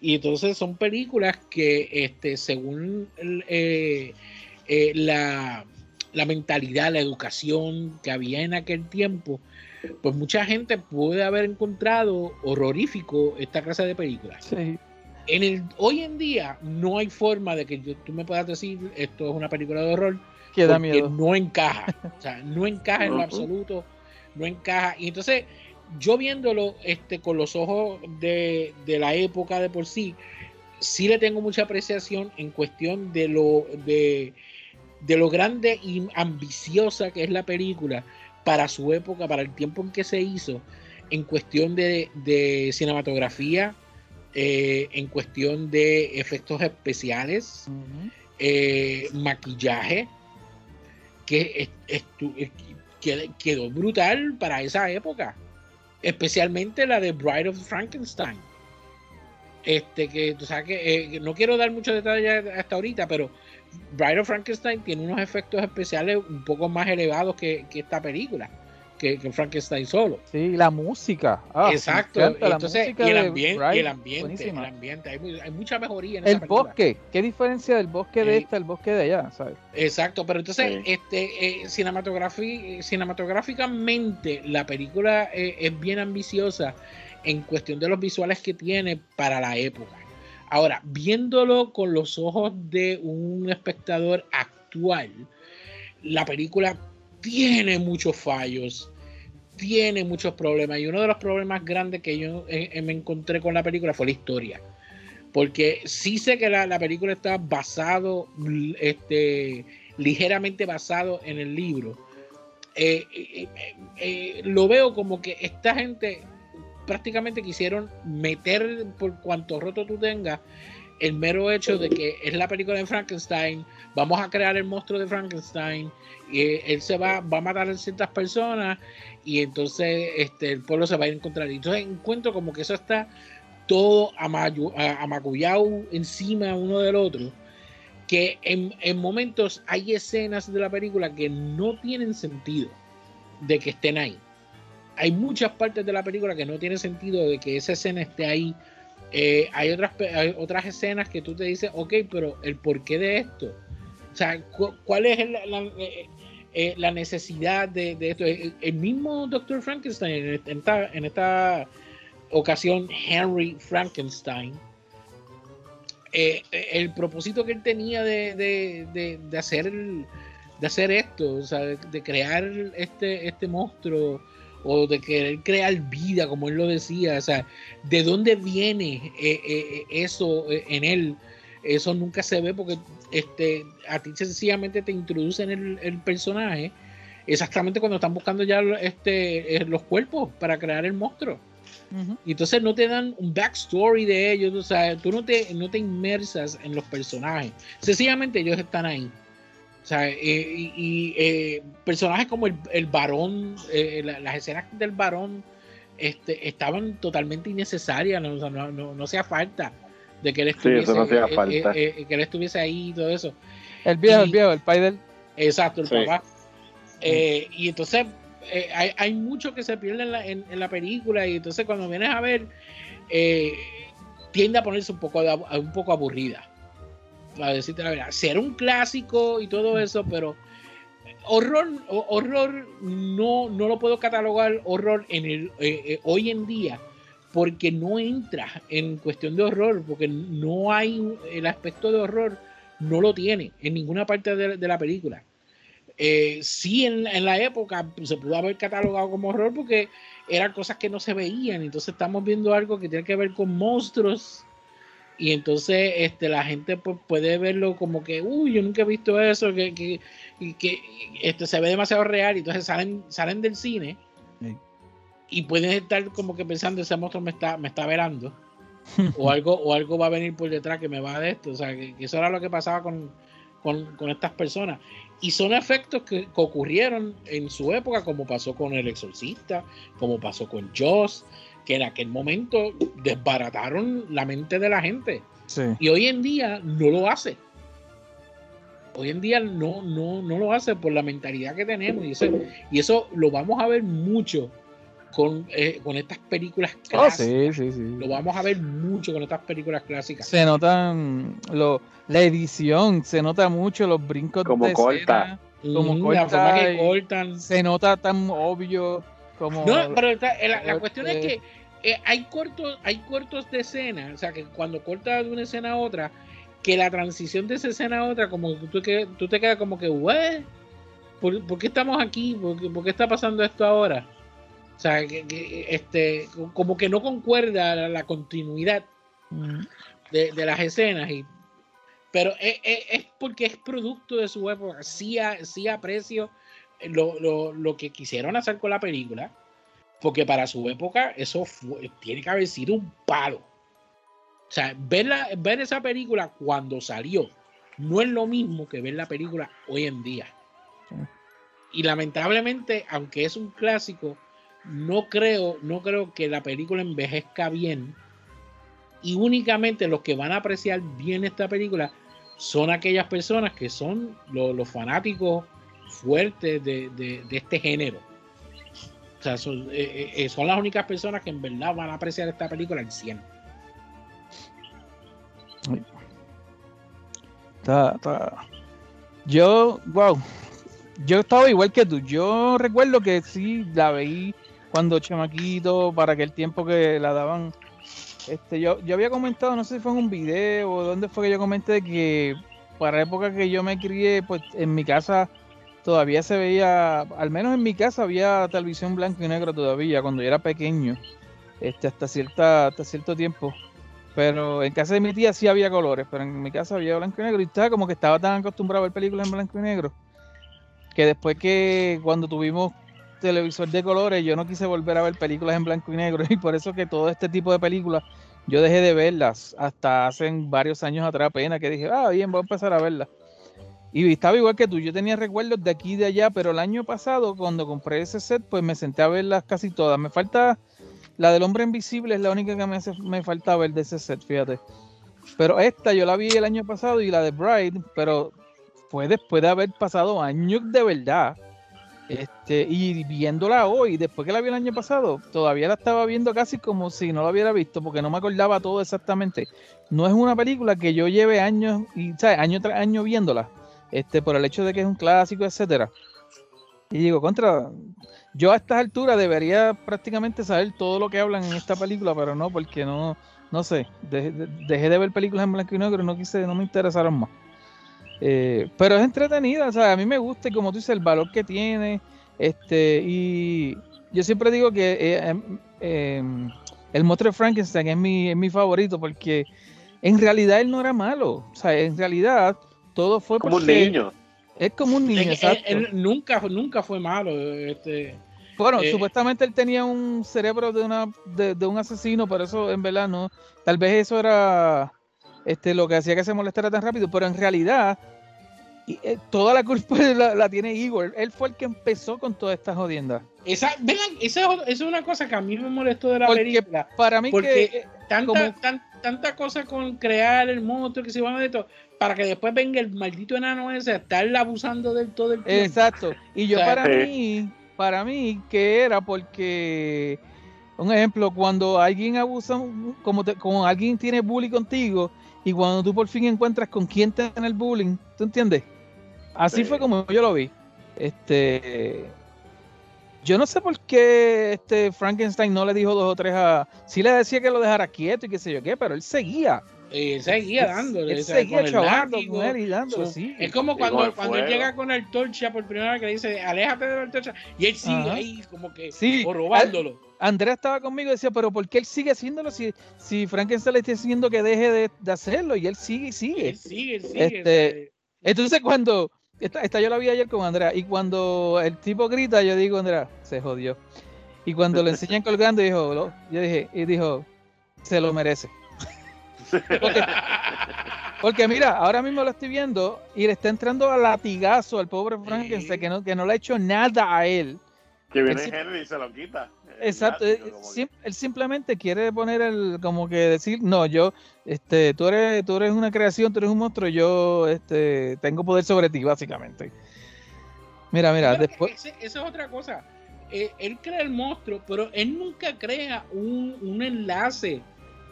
Y entonces son películas que este, según eh, eh, la, la mentalidad, la educación que había en aquel tiempo, pues mucha gente puede haber encontrado horrorífico esta clase de películas. Sí. En el, hoy en día no hay forma de que yo- tú me puedas decir esto es una película de horror Que da miedo. no encaja. O sea, no encaja en lo absoluto, no encaja. Y entonces, yo viéndolo este, con los ojos de, de la época de por sí, sí le tengo mucha apreciación en cuestión de lo, de, de lo grande y ambiciosa que es la película para su época, para el tiempo en que se hizo, en cuestión de, de cinematografía, eh, en cuestión de efectos especiales, eh, maquillaje, que quedó brutal para esa época. Especialmente la de Bride of Frankenstein. Este, que sabes que eh, que no quiero dar muchos detalles hasta ahorita, pero Bride of Frankenstein tiene unos efectos especiales un poco más elevados que esta película, que, que Frankenstein solo. Sí, la música. Ah, Exacto. Entonces, música y el, ambiente, Bright, y el ambiente, el ambiente, hay, mu- hay mucha mejoría en El esa película. bosque, ¿qué diferencia del bosque de Eh, este al bosque de allá? ¿sabes? Exacto, pero entonces, Sí. este, eh, cinematografi- cinematográficamente, la película eh, es bien ambiciosa en cuestión de los visuales que tiene para la época. Ahora, viéndolo con los ojos de un espectador actual, la película tiene muchos fallos, tiene muchos problemas, y uno de los problemas grandes que yo eh, eh, me encontré con la película fue la historia. Porque sí sé que la, la película está basado, este, ligeramente basado en el libro. Eh, lo veo como que esta gente prácticamente quisieron meter por cuanto roto tú tengas el mero hecho de que es la película de Frankenstein, vamos a crear el monstruo de Frankenstein, y él se va, va a matar a ciertas personas y entonces este, el pueblo se va a ir a encontrar. Y Entonces encuentro como que eso está todo amacullado encima uno del otro, que en, en momentos hay escenas de la película que no tienen sentido de que estén ahí. Hay muchas partes de la película que no tiene sentido de que esa escena esté ahí. Eh, hay, otras, hay otras escenas que tú te dices, ok, pero el porqué de esto. O sea, cu- ¿cuál es la, eh, eh, la necesidad de, de esto? El, mismo Dr. Frankenstein, en esta, en esta ocasión, Henry Frankenstein, el propósito que él tenía de, de, de, hacer de hacer esto, o sea, de crear este, este monstruo o de querer crear vida, como él lo decía, o sea, de dónde viene eh, eh, eso eh, en él, eso nunca se ve porque este, a ti sencillamente te introducen el, el personaje exactamente cuando están buscando ya este, los cuerpos para crear el monstruo. Y entonces no te dan un backstory de ellos, o sea, tú no te, no te inmersas en los personajes. Sencillamente ellos están ahí. O sea, eh, y, y, eh, personajes como el, el varón, eh, la- las escenas del varón este, estaban totalmente innecesarias, no, no, no, no hacía falta de que él estuviese, no eh, falta. eh, eh, que él estuviese ahí y todo eso. El viejo, el Y- viejo, el pai del. Exacto, el Sí. papá. Eh, y entonces eh, hay, hay mucho que se pierde en la, en, en la película y entonces cuando vienes a ver eh, tiende a ponerse un poco, un poco aburrida. Para decirte la verdad. Ser un clásico y todo eso, pero horror, ho- horror no, no lo puedo catalogar horror en el, eh, eh, hoy en día porque no entra en cuestión de horror, porque no hay el aspecto de horror, no lo tiene en ninguna parte de, de la película. Eh, sí, en, en la época se pudo haber catalogado como horror porque eran cosas que no se veían, entonces estamos viendo algo que tiene que ver con monstruos y entonces este, la gente pues, puede verlo como que, uy, yo nunca he visto eso, que, que, y que este, se ve demasiado real y entonces salen, salen del cine Sí. y pueden estar como que pensando ese monstruo me está, me está velando o algo o algo va a venir por detrás que me va de esto o sea que, que eso era lo que pasaba con, con, con estas personas y son efectos que, que ocurrieron en su época como pasó con el exorcista como pasó con Joss que en aquel momento desbarataron la mente de la gente Sí. y hoy en día no lo hace. Hoy en día no, no, no lo hace por la mentalidad que tenemos. Y eso, y eso lo vamos a ver mucho con, eh, con estas películas Oh, clásicas. sí, sí, sí. Lo vamos a ver mucho con estas películas clásicas. Se notan lo, la edición, se nota mucho los brincos Como de corta. escena, como Mm, la corta forma que cortan. se nota tan obvio como No, pero eh, la, la cuestión es que eh, hay cortos, hay cortos de escena, o sea que cuando cortas de una escena a otra, que la transición de esa escena a otra, como que tú, que, tú te quedas como que, "What? ¿Por, por qué estamos aquí? ¿Por qué, está pasando esto ahora? O sea, que, este, como que no concuerda la, continuidad de, de las escenas. Y, pero es, es- es porque es producto de su época. Sí, a- sí aprecio lo, lo- lo que quisieron hacer con la película. Porque para su época eso fue- tiene que haber sido un palo. O sea, ver, la- ver esa película cuando salió no es lo mismo que ver la película hoy en día. Y lamentablemente, aunque es un clásico, no creo, no creo que la película envejezca bien. Y únicamente los que van a apreciar bien esta película son aquellas personas que son lo- los fanáticos fuertes de, de- de este género. O sea, son, eh, eh, son las únicas personas que en verdad van a apreciar esta película al 100. Está, está. Yo, wow. Yo estaba igual que tú. Yo recuerdo que sí la veí cuando chamaquito, para aquel tiempo que la daban. Este, yo, yo había comentado, no sé si fue en un video o dónde fue que yo comenté que para la época que yo me crié, pues en mi casa todavía se veía, al menos en mi casa había televisión blanco y negro todavía cuando yo era pequeño, este, hasta cierta, hasta cierto tiempo. Pero en casa de mi tía sí había colores, pero en mi casa había blanco y negro. Y estaba como que estaba tan acostumbrado a ver películas en blanco y negro que después que cuando tuvimos televisor de colores, yo no quise volver a ver películas en blanco y negro. Y por eso que todo este tipo de películas yo dejé de verlas hasta hace varios años atrás apenas que dije, ah, bien, voy a empezar a verlas. Y estaba igual que tú, yo tenía recuerdos de aquí y de allá, pero el año pasado cuando compré ese set, pues me senté a verlas casi todas. Me falta la del hombre invisible, es la única que me, hace, me falta ver de ese set, fíjate. Pero esta yo la vi el año pasado y la de Bride, pero fue después de haber pasado años de verdad. Este, y viéndola hoy, después que la vi el año pasado, todavía la estaba viendo casi como si no la hubiera visto, porque no me acordaba todo exactamente. No es una película que yo lleve años, y ¿sabes? año tras año viéndola, este, por el hecho de que es un clásico, etcétera. Y digo, contra, yo a estas alturas debería prácticamente saber todo lo que hablan en esta película, pero no, porque no, no sé, dejé, de- dejé de ver películas en blanco y negro, no quise, no me interesaron más. Eh, pero es entretenida, o sea, a mí me gusta y como tú dices, el valor que tiene, este, y yo siempre digo que eh, em, em, el monstruo Frankenstein es mi, es mi favorito porque en realidad él no era malo, o sea, en realidad todo fue Como un niño. es como un niño, exacto. él nunca, nunca fue malo. Este, Bueno, Eh, supuestamente él tenía un cerebro de una de, de un asesino, pero eso en verdad no. Tal vez eso era este lo que hacía que se molestara tan rápido, pero en realidad y, eh, toda la culpa la, la tiene Igor. Él fue el que empezó con todas estas jodiendas. esa, vengan, esa, esa es una cosa que a mí me molestó de la Porque película. Para mí Porque que eh, tanta, como- tan- tanta cosa con crear el monstruo que se van a de todo, para que después venga el maldito enano ese a estar abusando del todo el tiempo. exacto. Y yo O sea, para sí. mí, para mí que era porque un ejemplo, cuando alguien abusa, como, te- como alguien tiene bullying contigo y cuando tú por fin encuentras con quién tener el bullying, ¿tú entiendes? Así Sí. fue como yo lo vi. Este, yo no sé por qué este Frankenstein no le dijo dos o tres a, sí le decía que lo dejara quieto y qué sé yo qué, pero él seguía, Eh, seguía dándole. él seguía chavando con él y dándole, sí. Es como Y cuando, cuando él llega con la antorcha por primera vez que le dice, aléjate de la antorcha, y él sigue Ajá. ahí como que Sí, o robándolo. Andrea estaba conmigo y decía, pero ¿por qué él sigue haciéndolo si, si Frankenstein le está diciendo que deje de, de hacerlo? Y él sigue y sigue. Él sigue, él sigue. Este, Entonces cuando, esta, esta yo la vi ayer con Andrea, y cuando el tipo grita, yo digo, Andrea, se jodió. Y cuando le enseñan colgando, dijo, lo- yo dije, y dijo, se lo merece. Porque, porque mira, ahora mismo lo estoy viendo y le está entrando a latigazo al pobre Frankenstein, que no, que no le ha hecho nada a él. Que viene Él Henry y se lo quita. Exacto, eh, que- él simplemente quiere poner el, como que decir, no, yo, este, tú eres, tú eres una creación, tú eres un monstruo, yo, este, tengo poder sobre ti, básicamente. Mira, mira, Pero después, ese- esa es otra cosa. Eh, él crea el monstruo, pero él nunca crea un, un enlace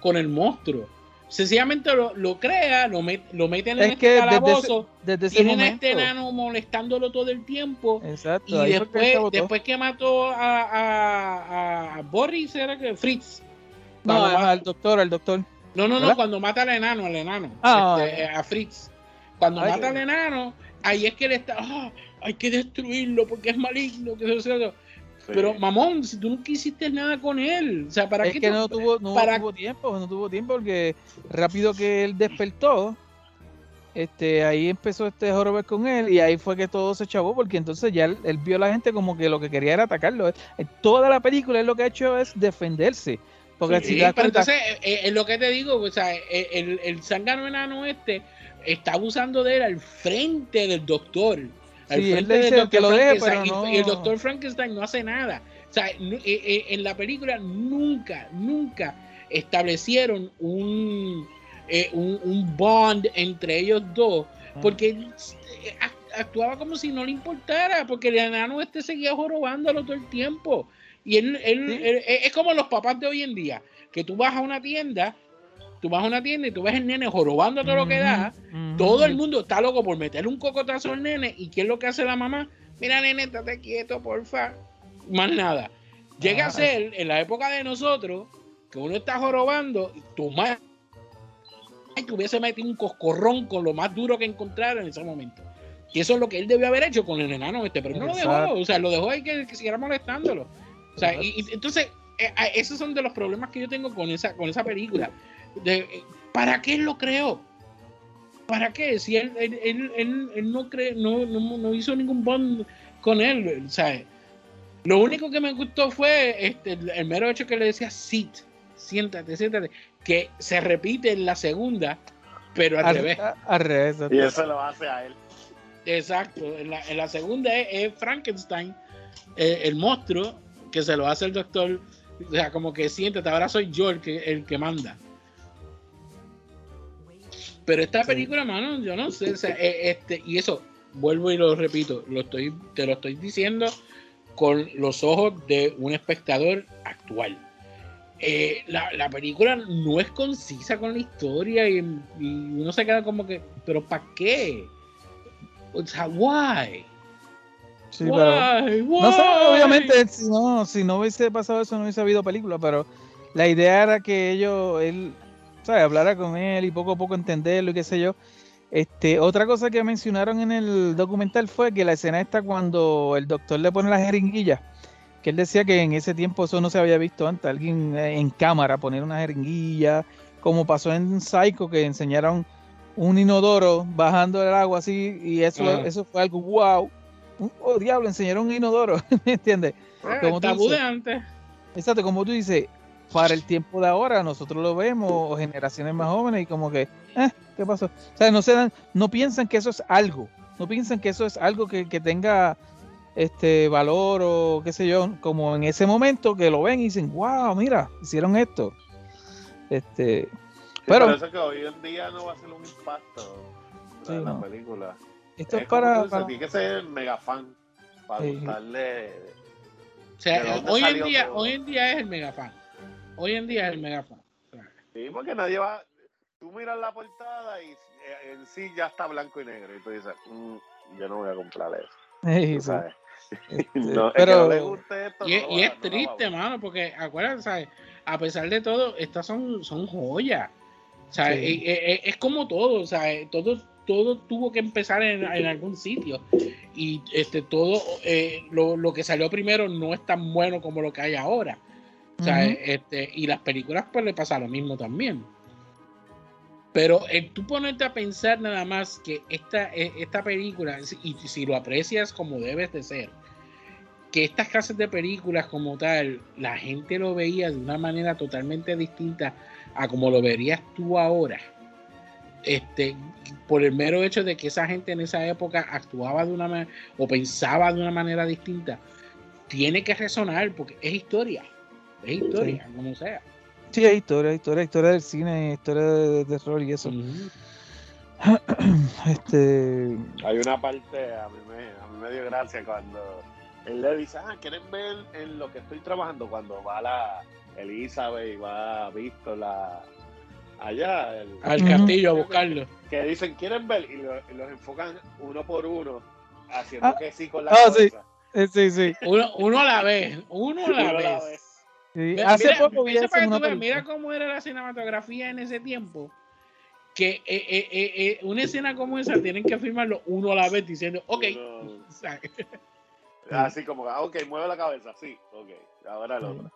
con el monstruo. Sencillamente lo, lo crea, lo, met- lo meten en es este que desde ese, calabozo, desde ese tienen a este enano molestándolo todo el tiempo. exacto, Y después, después que mató a, a, a Boris, era que Fritz. no, al doctor, al doctor, no, no, no, cuando mata al enano, al enano, Ah, este, a Fritz. Cuando Ay, mata al enano, ahí es que él está, "Ah, hay que destruirlo porque es maligno, que eso, eso". Sí. Pero mamón, si tú nunca hiciste nada con él, o sea, ¿para es qué que tú- no tuvo, no para- tuvo tiempo, no tuvo tiempo porque rápido que él despertó, este, ahí empezó este jorober con él y ahí fue que todo se chavó porque entonces ya él, él vio a la gente como que lo que quería era atacarlo. Toda la película él lo que ha hecho es defenderse. Porque Sí, si pero cuenta, entonces, eh, eh, es lo que te digo, o sea, eh, el, el enano este está abusando de él al frente del doctor. Al Sí, él frente le del dice que lo deje, Frankenstein, pero y- no- y el doctor Frankenstein no hace nada. O sea, eh, eh, en la película nunca, nunca establecieron un, eh, un, un bond entre ellos dos, Ah. porque él, actuaba como si no le importara, porque el enano este seguía jorobándolo todo el tiempo. Y él, él- Sí. él- es como los papás de hoy en día, que tú vas a una tienda, tú vas a una tienda y tú ves el nene jorobando todo lo que da, todo el mundo está loco por meterle un cocotazo al nene. ¿Y qué es lo que hace la mamá? Mira, nene, estate quieto, porfa. Más nada. Llega Ah, a ser, en la época de nosotros, que uno está jorobando, y tu madre que hubiese metido un coscorrón con lo más duro que encontrara en ese momento. Y eso es lo que él debió haber hecho con el enano este, pero no lo dejó, o sea, lo dejó ahí que, que siguiera molestándolo. O sea, y, y entonces, esos son de los problemas que yo tengo con esa, con esa película. De, eh, ¿Para qué lo creó? ¿Para qué? Si él, él, él, él- él no, cree, no, no, no hizo ningún bond con él, ¿sabes? Lo único que me gustó fue este, el, el mero hecho que le decía sit, siéntate, siéntate, que se repite en la segunda, pero al, Al, revés. a- al revés. Y eso lo hace a él. Exacto. En la, en la segunda es, es Frankenstein, eh, el monstruo, que se lo hace el doctor. O sea, como que siéntate, ahora soy yo el que, el que manda. Pero esta película, mano, yo no sé. o sea, eh, este, y eso, vuelvo y lo repito, lo estoy, te lo estoy diciendo con los ojos de un espectador actual. Eh, la, la película no es concisa con la historia y, y uno se queda como que, pero ¿para qué? O sea, why? Sí, pero- Why? No sé, obviamente, si no, si no hubiese pasado eso, no hubiese habido película, pero la idea era que ellos, él, ¿sabes? Hablara con él y poco a poco entenderlo y qué sé yo. Este, otra cosa que mencionaron en el documental fue que la escena está cuando el doctor le pone la jeringuilla, que él decía que en ese tiempo eso no se había visto antes, alguien eh, en cámara poner una jeringuilla, como pasó en Psycho que enseñaron un inodoro bajando el agua así y eso, eso fue algo wow. Oh diablo, enseñaron un inodoro, ¿me entiendes? Ah, Como tú tabú dices. de antes. Exacto, como tú dices, para el tiempo de ahora nosotros lo vemos, o generaciones más jóvenes, y como que, eh, ¿qué pasó? O sea, no se dan, no piensan que eso es algo, no piensan que eso es algo que, que tenga este valor o qué sé yo, como en ese momento que lo ven y dicen, wow, mira, hicieron esto. Este, Sí, Pero- por eso es que hoy en día no va a ser un impacto Sí, la, la no. película. Esto es, Es para, dices, para- Tiene que ser mega fan para Sí. gustarle. O sea, ¿De dónde hoy en día, todo? hoy en día es el mega fan. Hoy en día es el mega fan. Sí, porque nadie va. Tú miras la portada y eh, en sí ya está blanco y negro. Y tú dices, "Mm, yo no voy a comprar eso. Sí, tú sabes. Este, No, pero- que no le guste esto. Y, no es- y es no triste, mano, porque acuérdate, ¿sabes? A pesar de todo, estas son, son joyas. O sea, Sí. eh, eh, es como todo, o sea, todo, todo tuvo que empezar en, en algún sitio. Y este todo eh, lo, lo que salió primero no es tan bueno como lo que hay ahora. O sea, Ujú. este, y las películas pues le pasa lo mismo también. Pero el tú ponerte a pensar nada más que esta, eh, esta película, y si lo aprecias como debes de ser, que estas clases de películas como tal, la gente lo veía de una manera totalmente distinta a como lo verías tú ahora. Este, por el mero hecho de que esa gente en esa época actuaba de una manera o pensaba de una manera distinta, tiene que resonar porque es historia. Es historia, como sea. Sí, hay historia, hay historia, historia del cine, historia de, de terror y eso. Este, Hay una parte, a mí, me, a mí me dio gracia cuando él le dice, ah, ¿quieren ver en lo que estoy trabajando? Cuando va la Elizabeth y va Víctor la, allá, el- Al castillo a buscarlo. que dicen, ¿quieren ver? Y, lo- y los enfocan uno por uno, haciendo Ah, que sí con la ah, sí. eh, sí, sí. Uno, uno a la vez, uno a la Uno vez. vez. sí. Mira, Hace mira, poco vi eso una mira cómo era la cinematografía en ese tiempo. Que eh, eh, una escena como esa tienen que filmarlo uno a la vez diciendo, ok. Uno- Así como, ah, ok, mueve la cabeza, sí, ok, ahora el otro.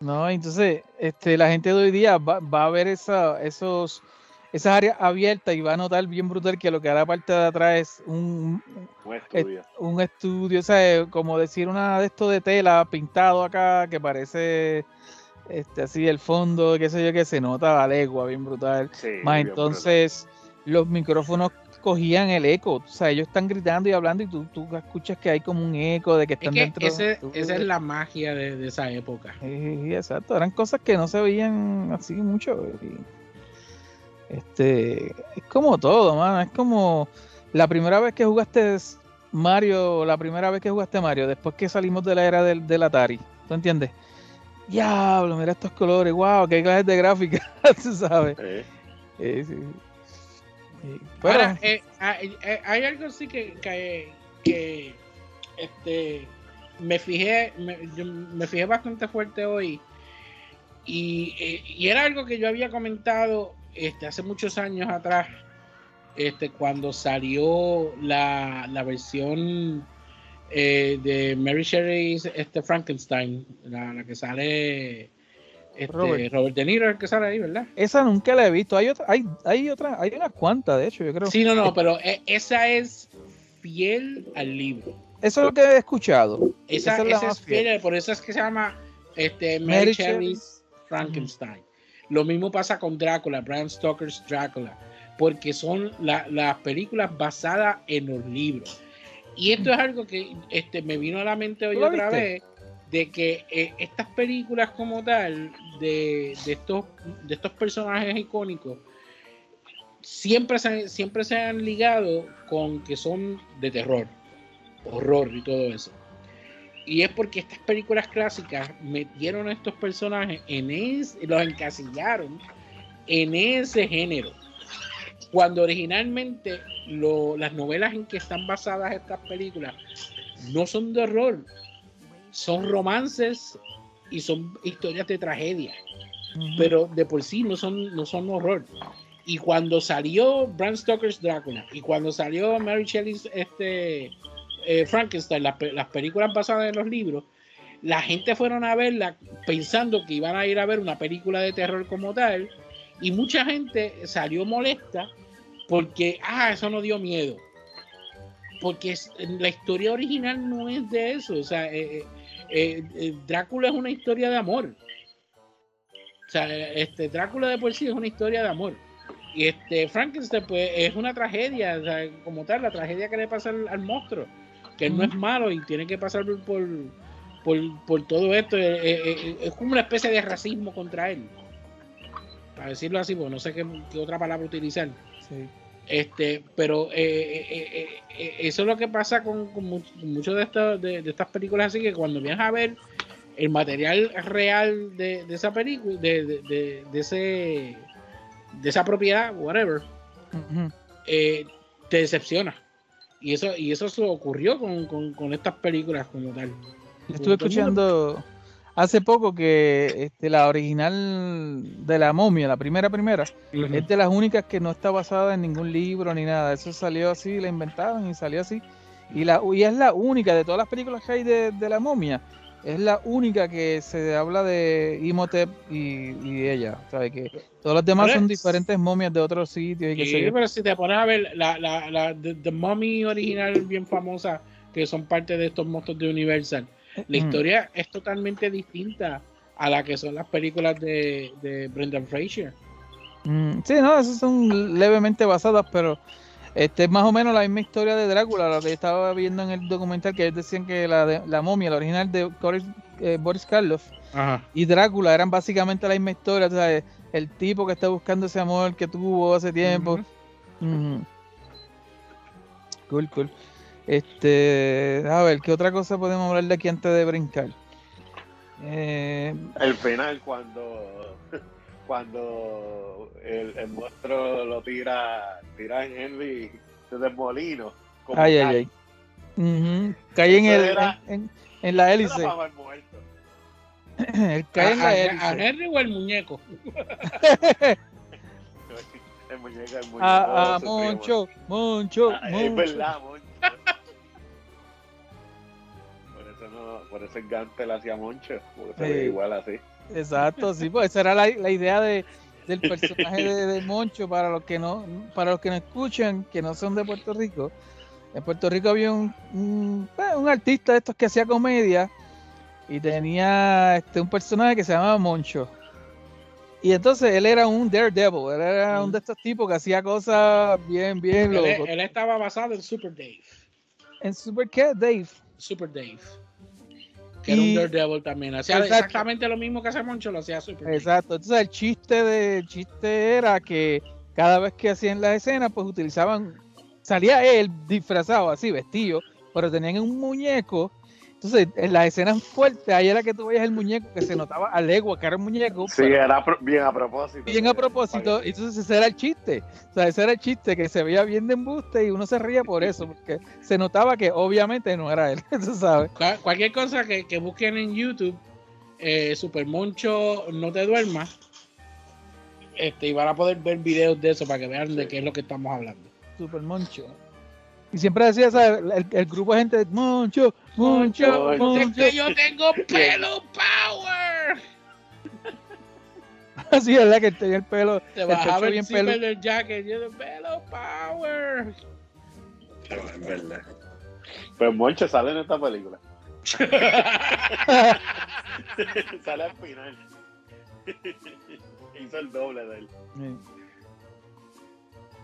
No, entonces, este, la gente de hoy día va, va a ver esa, esos, esas áreas abiertas y va a notar bien brutal que lo que hará parte de atrás es un, Un estudio. un estudio, o sea, como decir una de esto de tela pintado acá que parece este así el fondo, qué sé yo, que se nota la legua bien brutal. Sí, Más bien entonces los micrófonos cogían el eco, o sea, ellos están gritando y hablando y tú, tú escuchas que hay como un eco de que es están que dentro. ese- tú- esa es la magia de, de esa época. Sí, exacto, eran cosas que no se veían así mucho. y, este, es como todo, mano, es como la primera vez que jugaste Mario, la primera vez que jugaste Mario, después que salimos de la era del, del Atari, ¿tú entiendes? Diablo, mira estos colores, wow, qué clases de gráfica, tú sabes. Sí, Sí. Pero, Ahora, eh, hay, eh, hay algo sí que, que, que, este, me fijé, me, yo me fijé bastante fuerte hoy. Y, eh, y era algo que yo había comentado este, hace muchos años atrás, este, cuando salió la, la versión eh, de Mary Shelley's este, Frankenstein, la, la que sale este, Robert. Robert. De Niro, el que sale ahí, ¿verdad? esa nunca la he visto. Hay otra, hay, hay otra, hay unas cuantas, de hecho, yo creo. Sí, no, no, pero eh, esa es fiel al libro. Eso es lo que he escuchado. Esa, Esa es la esa más es fiel, por eso es que se llama este, Mary, Mary Shelley's Frankenstein. Lo mismo pasa con Drácula, Bram Stoker's Drácula, porque son la- las películas basadas en los libros. Y esto es algo que este, me vino a la mente hoy ¿Tú la otra vez, de que eh, estas películas como tal, de, de estos, de estos personajes icónicos, siempre se, siempre se han ligado con que son de terror, horror y todo eso. Y es porque estas películas clásicas metieron a estos personajes en ese, los encasillaron en ese género. Cuando originalmente lo- las novelas en que están basadas estas películas no son de horror, son romances y son historias de tragedia. Ujú. pero de por sí no son, no son horror. Y cuando salió Bram Stoker's Drácula y cuando salió Mary Shelley's este, eh, Frankenstein, las, las películas basadas en los libros, la gente fueron a verla pensando que iban a ir a ver una película de terror como tal, y mucha gente salió molesta porque, ah, eso no dio miedo. Porque la historia original no es de eso. O sea, eh, eh, eh, Drácula es una historia de amor. O sea, este, Drácula de por sí es una historia de amor. Y este Frankenstein, pues, es una tragedia, o sea, como tal, la tragedia que le pasa al, al monstruo. Que él no es malo y tiene que pasar por, por, todo esto. Eh, es como una especie de racismo contra él. Para decirlo así, porque no sé qué, qué otra palabra utilizar. Sí. Este, pero eh, eh, eh, eso es lo que pasa con, con mu- con muchas de, estas- de, de estas películas así que cuando vienes a ver el material real de, de esa película, de, de, de- de ese de esa propiedad, whatever, eh, te decepciona. Y eso, y eso se ocurrió con, con- con estas películas como tal. Estuve escuchando hace poco que este, la original de la momia, la primera primera, es de las únicas que no está basada en ningún libro ni nada. Eso salió así, la inventaron y salió así. Y, la, y es la única de todas las películas que hay de, de la momia. Es la única que se habla de Imhotep y, y ella. ¿sabe? Que todas las demás son es- diferentes momias de otros sitios y sé Sí, pero si te pones a ver la, la, la The, The Mummy original bien famosa, que son parte de estos monstruos de Universal, la Mm. historia es totalmente distinta a la que son las películas de, de Brendan Fraser. Mm, sí, no, esas son levemente basadas, pero este es más o menos la misma historia de Drácula, lo que estaba viendo en el documental, que ellos decían que la, de, la momia, la original de Boris, eh, Boris Karloff Ajá. y Drácula eran básicamente la misma historia, o sea, el tipo que está buscando ese amor que tuvo hace tiempo. Cool, cool. Este, a ver, ¿qué otra cosa podemos hablar de aquí antes de brincar? Eh, El final cuando cuando el, el monstruo lo tira tira en Henry desde el molino. como ay, cae. ay, ay. Ujú. Cae en, el, era- en, en- en la hélice. Él cae en a, la a- hélice. a Henry o el muñeco. El muñeco, el muñeco. A, a sufrió Moncho, Moncho, Ah, es Moncho. verdad, Moncho. No, por eso el Gante le hacía Moncho, porque se ve Sí. igual así. Exacto, sí, pues esa era la, la idea de, del personaje de, de Moncho para los que no, para los que no escuchan, que no son de Puerto Rico. En Puerto Rico había un, un, eh, un artista de estos que hacía comedia y tenía este un personaje que se llamaba Moncho. Y entonces él era un daredevil, él era un de estos tipos que hacía cosas bien, bien Él, locos. él estaba basado en Super Dave. En Super Cat Dave. Super Dave. Que era un Y- Daredevil también. Hacía Exacto. exactamente lo mismo que hace Moncho, lo hacía Super Dave. Exacto. Entonces el chiste de el chiste era que cada vez que hacían la escena, pues utilizaban, salía él disfrazado así, vestido, pero tenían un muñeco. Entonces, en las escenas fuertes, ahí era que tú veías el muñeco que se notaba a legua que era un muñeco. Sí, pero era bien a propósito. bien a propósito. y Entonces, ese era el chiste. O sea, ese era el chiste que se veía bien de embuste y uno se ría por eso, porque se notaba que obviamente no era él, tú sabes. Cua- Cualquier cosa que, que busquen en YouTube, eh, Super Moncho no te duermas. Este, y van a poder ver videos de eso para que vean de qué es lo que estamos hablando. Super Moncho. Y siempre decía, ¿sabes? El, el grupo de gente, Moncho, Moncho, Moncho. Moncho. Es que yo tengo pelo power. Así es la que tenía el pelo, Te bajaba el bien pelo. del jacket. Yo de pelo power. Pero es verdad. Pues Moncho sale en esta película. sale al final. Hizo el doble de él.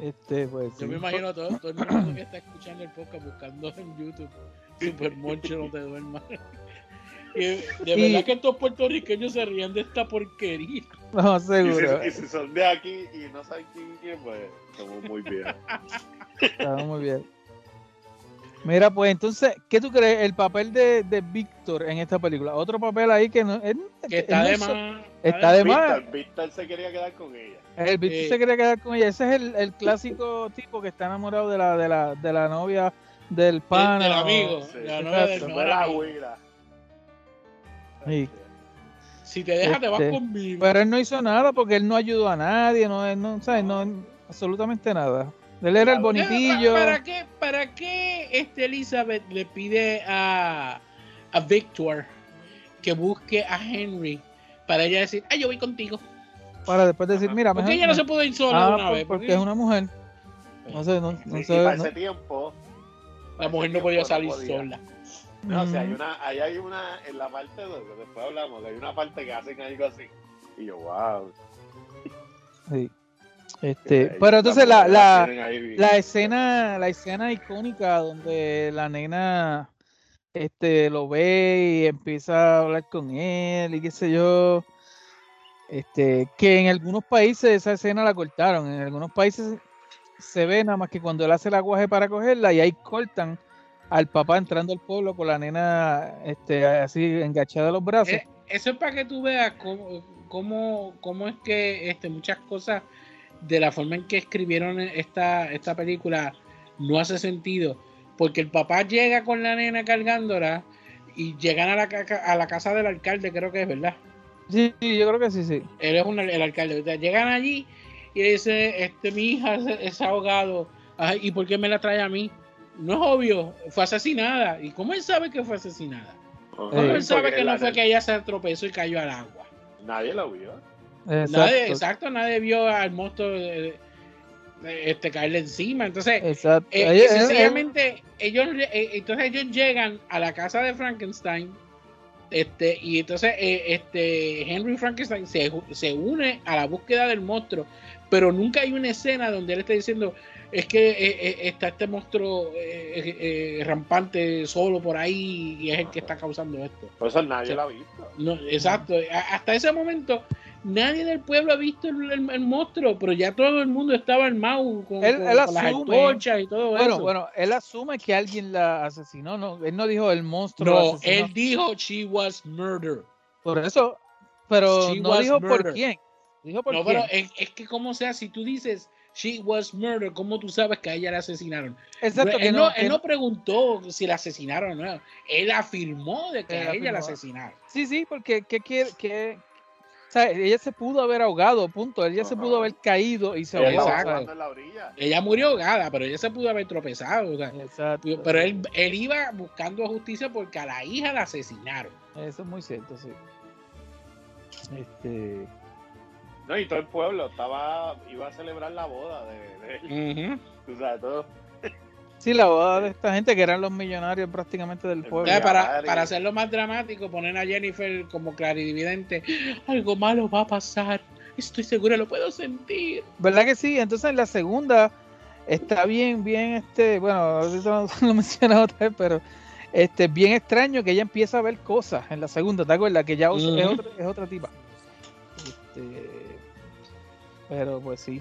Este, pues. Yo sí. me imagino a todo, todo el mundo que está escuchando el podcast buscando en YouTube Super Moncho no te duermas. Y de Y- verdad que estos puertorriqueños se rían de esta porquería. No, Y si, seguro. y si son de aquí y no saben quién es quién, pues somos muy bien. Está muy bien. Mira, pues entonces, ¿qué tú crees? El papel de, de Víctor en esta película. Otro papel ahí que no. él- Que él está de más. Está de más. Víctor, se quería quedar con ella. El Víctor Sí. se quería quedar con ella. Ese es el, el clásico tipo que está enamorado de la, de la, de la novia del pana. del amigo. Sí. La novia del. Sí. Si te deja, te vas Este, conmigo. Pero él no hizo nada porque él no ayudó a nadie, no, él no, ¿sabes? no absolutamente nada. Él era el bonitillo. ¿Para, para qué, ¿Para qué este Elizabeth le pide a, a Victor que busque a Henry para ella decir, ah, yo voy contigo? Para después decir, mira, Porque mejor ella no se pudo ir sola Ah, de una por- vez. porque es una mujer. No sé, no, Sí, no y sé. para no- ese tiempo. La para mujer no podía salir podía. sola. No, o sea, hay una, ahí hay una, en la parte 2, que después hablamos, que hay una parte que hacen algo así. Y yo, wow. Sí. Este, pero entonces la, la, la escena, la escena icónica donde la nena este lo ve y empieza a hablar con él y qué sé yo. Este, que en algunos países esa escena la cortaron, en algunos países se ve nada más que cuando él hace el aguaje para cogerla y ahí cortan al papá entrando al pueblo con la nena este así engachada a los brazos. Eh, eso es para que tú veas cómo, cómo, cómo es que este, muchas cosas de la forma en que escribieron esta, esta película no hace sentido. Porque el papá llega con la nena cargándola y llegan a la, a la casa del alcalde, creo que es verdad. Sí, sí, yo creo que sí, sí. Él es un- el alcalde. O sea, llegan allí y le dice, este, mi hija se ha ahogado. Ay, ¿Y por qué me la trae a mí? No es obvio, fue asesinada. ¿Y cómo él sabe que fue asesinada? ¿Cómo él sabe que no la- fue que ella se tropezó y cayó al agua? Nadie lo vio. Exacto. Nadie, exacto, nadie vio al monstruo este, caerle encima. Entonces, Exacto. eh, Ella- eh, sencillamente, ellos, eh, entonces ellos llegan a la casa de Frankenstein. Este, y entonces eh, este, Henry Frankenstein se, se une a la búsqueda del monstruo, pero nunca hay una escena donde él esté diciendo es que eh, eh, está este monstruo eh, eh, eh, rampante solo por ahí y es el que está causando esto. Por eso nadie lo ha visto. No, exacto. A- Hasta ese momento nadie del pueblo ha visto el, el- el monstruo, pero ya todo el mundo estaba armado con, Él- con- él con asume- y todo Bueno, eso. bueno, él asume que alguien la asesinó, no, él no dijo el monstruo la no, asesinó. él dijo she was murdered. Por eso, pero She no dijo por quién. Dijo por No, quién. pero es, es que como sea, si tú dices she was murdered, ¿cómo tú sabes que a ella la asesinaron? Exacto, que él, no, él no- preguntó si la asesinaron o no. Él afirmó de que Él a ella la afirmó. asesinaron. Sí, sí, porque ¿qué quiere? qué- o sea, ella se pudo haber ahogado, punto. Ella se Ajá. pudo haber caído y se Ella ahogó. estaba Exacto. ¿sabes? jugando en la orilla. Ella murió ahogada, pero ella se pudo haber tropezado. o sea, Exacto. pero él, él iba buscando justicia porque a la hija la asesinaron. Eso es muy cierto, sí. Este, No, y todo el pueblo estaba, iba a celebrar la boda de, de él. Tú sabes, todo. Sí, la boda de esta gente que eran los millonarios prácticamente del El pueblo. Ya, para, hacerlo más dramático, ponen a Jennifer como clarividente. Algo malo va a pasar. Estoy segura, lo puedo sentir. ¿Verdad que sí? Entonces en la segunda está bien, bien, este, bueno, ahorita no lo mencionaba otra vez, pero este, bien extraño que ella empieza a ver cosas en la segunda, ¿te acuerdas? Que ya es, otra, es otra tipa. Este, pero pues sí.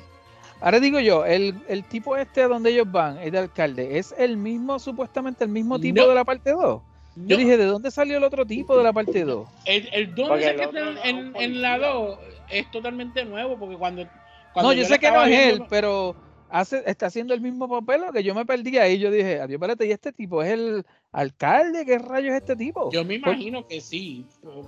Ahora digo yo, el, el tipo este a donde ellos van, el de alcalde, ¿es el mismo, supuestamente el mismo tipo No. de la parte 2? Yo dije, ¿de dónde salió el otro tipo de la parte 2? el, el don ese el que está en, en la policía. 2 es totalmente nuevo porque cuando... cuando No, yo sé que no es él, pero hace, está haciendo el mismo papel o que yo me perdí ahí. Yo dije, adiós, espérate, ¿y este tipo es el alcalde? ¿Qué rayos es este tipo? Yo me imagino que sí.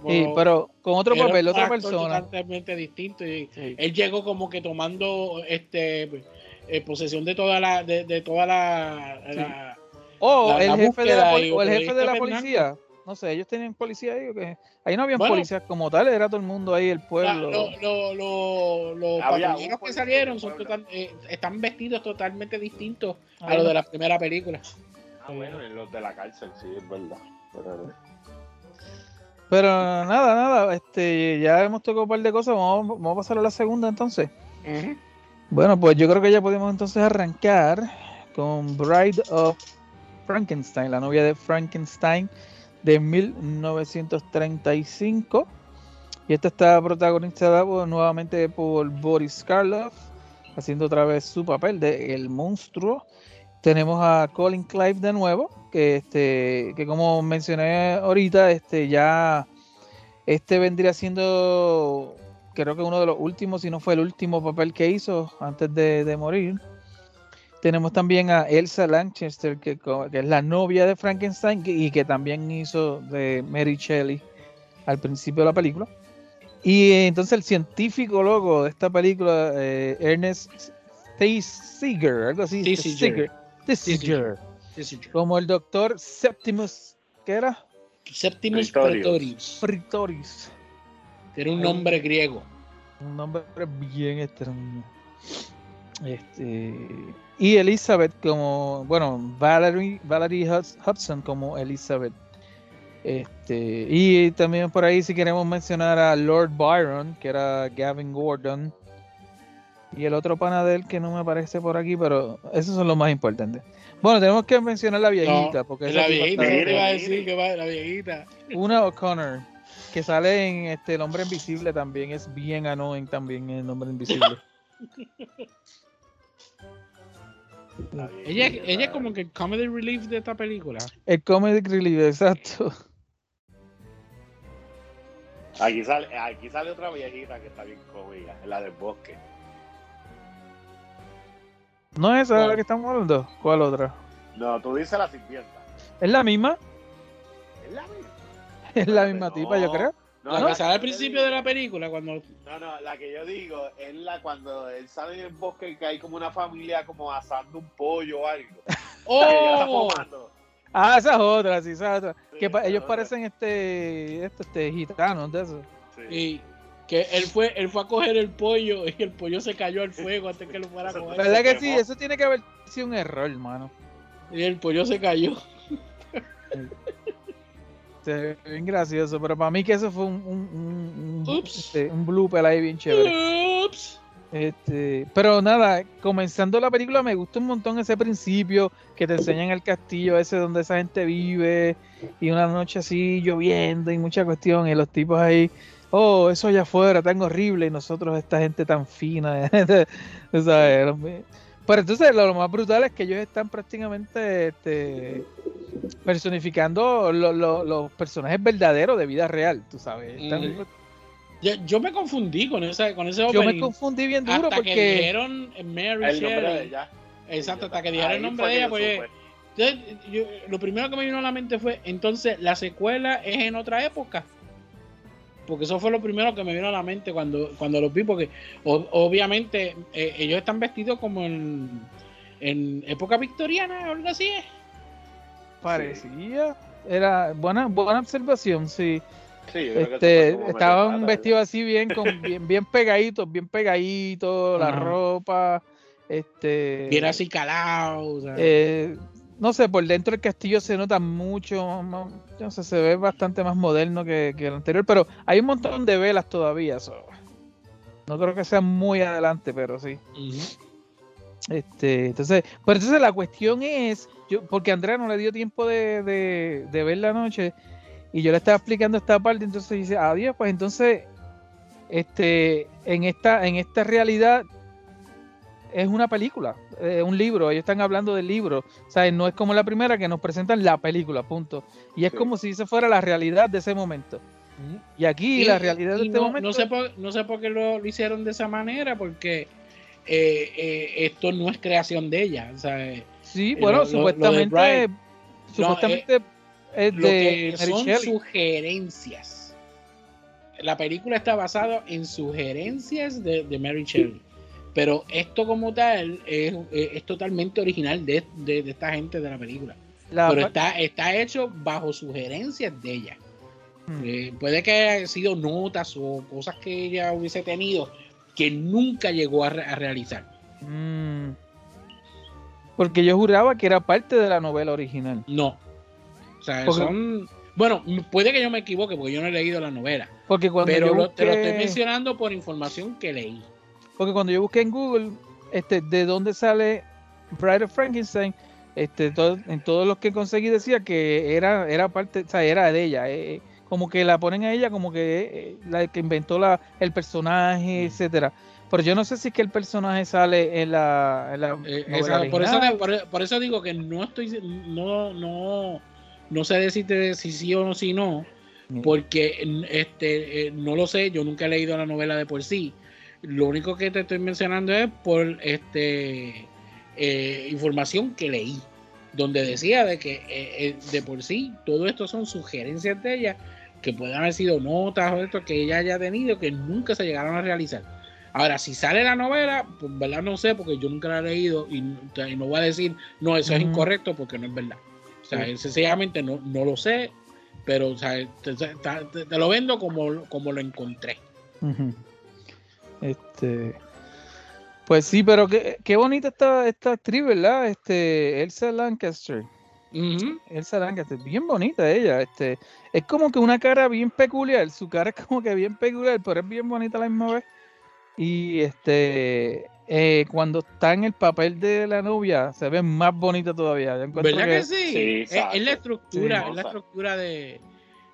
Sí, pero con otro papel, otra persona. Totalmente distinto. Y Sí. él llegó como que tomando este eh, posesión de toda la... De, de toda la... la- O la- el jefe de la, o el jefe de la policía. No sé, ellos tenían policía ahí o qué. Ahí no habían Bueno. policías como tal, era todo el mundo ahí, el la- pueblo. lo- lo- lo- los un patrulleros que salieron son total- eh, están vestidos totalmente distintos a los de la primera película. Ah, bueno, en los de la cárcel, sí, es verdad. Pero, Pero nada, nada, este, ya hemos tocado un par de cosas, vamos, vamos a pasar a la segunda entonces. Bueno, pues yo creo que ya podemos entonces arrancar con Bride of Frankenstein, la novia de Frankenstein de 1935. Y esta está protagonizada por- nuevamente por Boris Karloff, haciendo otra vez su papel de El Monstruo. Tenemos a Colin Clive de nuevo, que este, que como mencioné ahorita, este ya este vendría siendo creo que uno de los últimos, si no fue el último papel que hizo antes de, de morir. Tenemos también a Elsa Lanchester, que, es la novia de Frankenstein y que también hizo de Mary Shelley al principio de la película. Y entonces el científico loco de esta película, eh, Ernest Thesiger, algo así. Thesiger. Como el doctor Septimus, ¿qué era? Septimus Pretorius. Pretorius. Era un nombre griego. Un nombre bien extraño. Este, y Elizabeth como, bueno, Valerie, Valerie Hud- Hudson como Elizabeth. Este, y también por ahí si queremos mencionar a Lord Byron, que era Gavin Gordon. Y el otro pana de él que no me aparece por aquí, pero esos son los más importantes. Bueno, tenemos que mencionar la viejita, porque Es la viejita, ¿qué te iba a decir? que va, la viejita. una O'Connor, que sale en este El Hombre Invisible también, es bien annoying también El Hombre Invisible. Ella, ella es como que el comedy relief de esta película. El Comedic Relief, exacto. Aquí sale, aquí sale otra viejita que está bien cómica, la del bosque. ¿No es esa de la que estamos hablando? ¿Cuál otra? No, tú dices la sirvienta. ¿Es la misma? Es la misma. Es la misma tipa, yo creo. No, La no, que sale al principio de la película, cuando No, no, la que yo digo es la cuando él sale en el bosque que hay como una familia como asando un pollo o algo. ¡Oh! Ah, esa es otra, sí, esa es otra. Sí, que pa- ellos otra. parecen este, este, este gitanos de eso. Sí. Y que él fue, él fue a coger el pollo y el pollo se cayó al fuego antes que lo fuera a coger. ¿Verdad que sí? Eso tiene que haber sido un error, hermano. Y el pollo se cayó. Se ve bien gracioso, pero para mí que eso fue un, un, un, este, un blooper ahí bien chévere. Ups. Este, pero nada, comenzando la película me gusta un montón ese principio que te enseñan el castillo ese donde esa gente vive y una noche así lloviendo y mucha cuestión y los tipos ahí, oh, eso allá afuera tan horrible y nosotros esta gente tan fina, sabes, Pero entonces lo, lo más brutal es que ellos están prácticamente este, personificando lo- lo- los personajes verdaderos de vida real, tú sabes. Están- Ujú. Yo, yo me confundí con esa, con ese Yo me opening. confundí bien duro hasta que porque... dijeron Mary El nombre de Shelley. ella. Exacto, hasta que dijeron el nombre de que ella, pues entonces, yo- lo primero que me vino a la mente fue, entonces, la secuela es en otra época. Porque eso fue lo primero que me vino a la mente cuando, cuando los vi, porque o- obviamente eh, ellos están vestidos como en, en época victoriana o algo así. ¿eh? Parecía. Era buena, buena observación, sí. Sí, Este, estaban vestidos así bien, con bien, bien pegaditos, bien pegaditos, la ropa, este, era así calado. o sea, eh, no sé, por dentro el castillo se nota mucho, más- no sé, se ve bastante más moderno que, que el anterior, pero hay un montón de velas todavía, so, no creo que sea muy adelante, pero sí. Este, entonces, pero entonces la cuestión es, yo, porque Andrea no le dio tiempo de, de, de ver la noche y yo le estaba explicando esta parte, entonces dice, adiós, pues entonces, este, en esta, en esta realidad es una película, es un libro, ellos están hablando del libro, o sea, no es como la primera que nos presentan la película, punto. Y es Sí. como si esa fuera la realidad de ese momento. Y aquí Y- la realidad de este no, momento... no sé por, no sé por qué lo, lo hicieron de esa manera, porque eh, eh, esto no es creación de ella. Eh, sí, lo- bueno, lo- lo de supuestamente... Supuestamente es lo de que Mary son Shelley. sugerencias. La película está basada en sugerencias de, de Mary Shelley. Pero esto como tal es, es- es totalmente original de, de- de esta gente de la película. La- Pero está, está hecho bajo sugerencias de ella. Hmm. Eh, puede que haya sido notas o cosas que ella hubiese tenido que nunca llegó a, re- a realizar. Mm. Porque yo juraba que era parte de la novela original. No. O sea, Porque- son... Bueno, puede que yo me equivoque porque yo no he leído la novela. Porque cuando, Pero yo lo- te lo estoy mencionando por información que leí. Porque cuando yo busqué en Google este, de dónde sale Bride of Frankenstein, este, todo- en todos los que conseguí decía que era, era parte, o sea, era de ella. eh, como que la ponen a ella como que eh, la que inventó la, el personaje, Mm. etcétera. Pero yo no sé si es que el personaje sale en la, en la Eh, novela esa- por, eso por, por eso digo que no estoy no no no sé decirte si sí o no si no Mm. porque este eh, no lo sé yo nunca he leído la novela de por sí lo único que te estoy mencionando es por este eh, información que leí donde decía de que eh, eh, de por sí todo esto son sugerencias de ella que pueden haber sido notas o esto que ella haya tenido que nunca se llegaron a realizar. Ahora, si sale la novela, pues verdad no sé, porque yo nunca la he leído y, no- y no voy a decir, no, eso es incorrecto porque no es verdad. O sea, sencillamente no, no lo sé, pero o sea, te, te- te- te lo vendo como, como lo encontré. Ujú. Este. Pues sí, pero qué, qué bonita esta, esta actriz, ¿verdad? Este, Elsa Lancaster. Elsa Lancaster, bien bonita ella. Este, es como que una cara bien peculiar. Su cara es como que bien peculiar, pero es bien bonita a la misma vez. Y este, eh, cuando está en el papel de la novia, se ve más bonita todavía. Yo ¿Verdad que, que- sí? Sí, es, es la estructura, Sí. es la estructura de,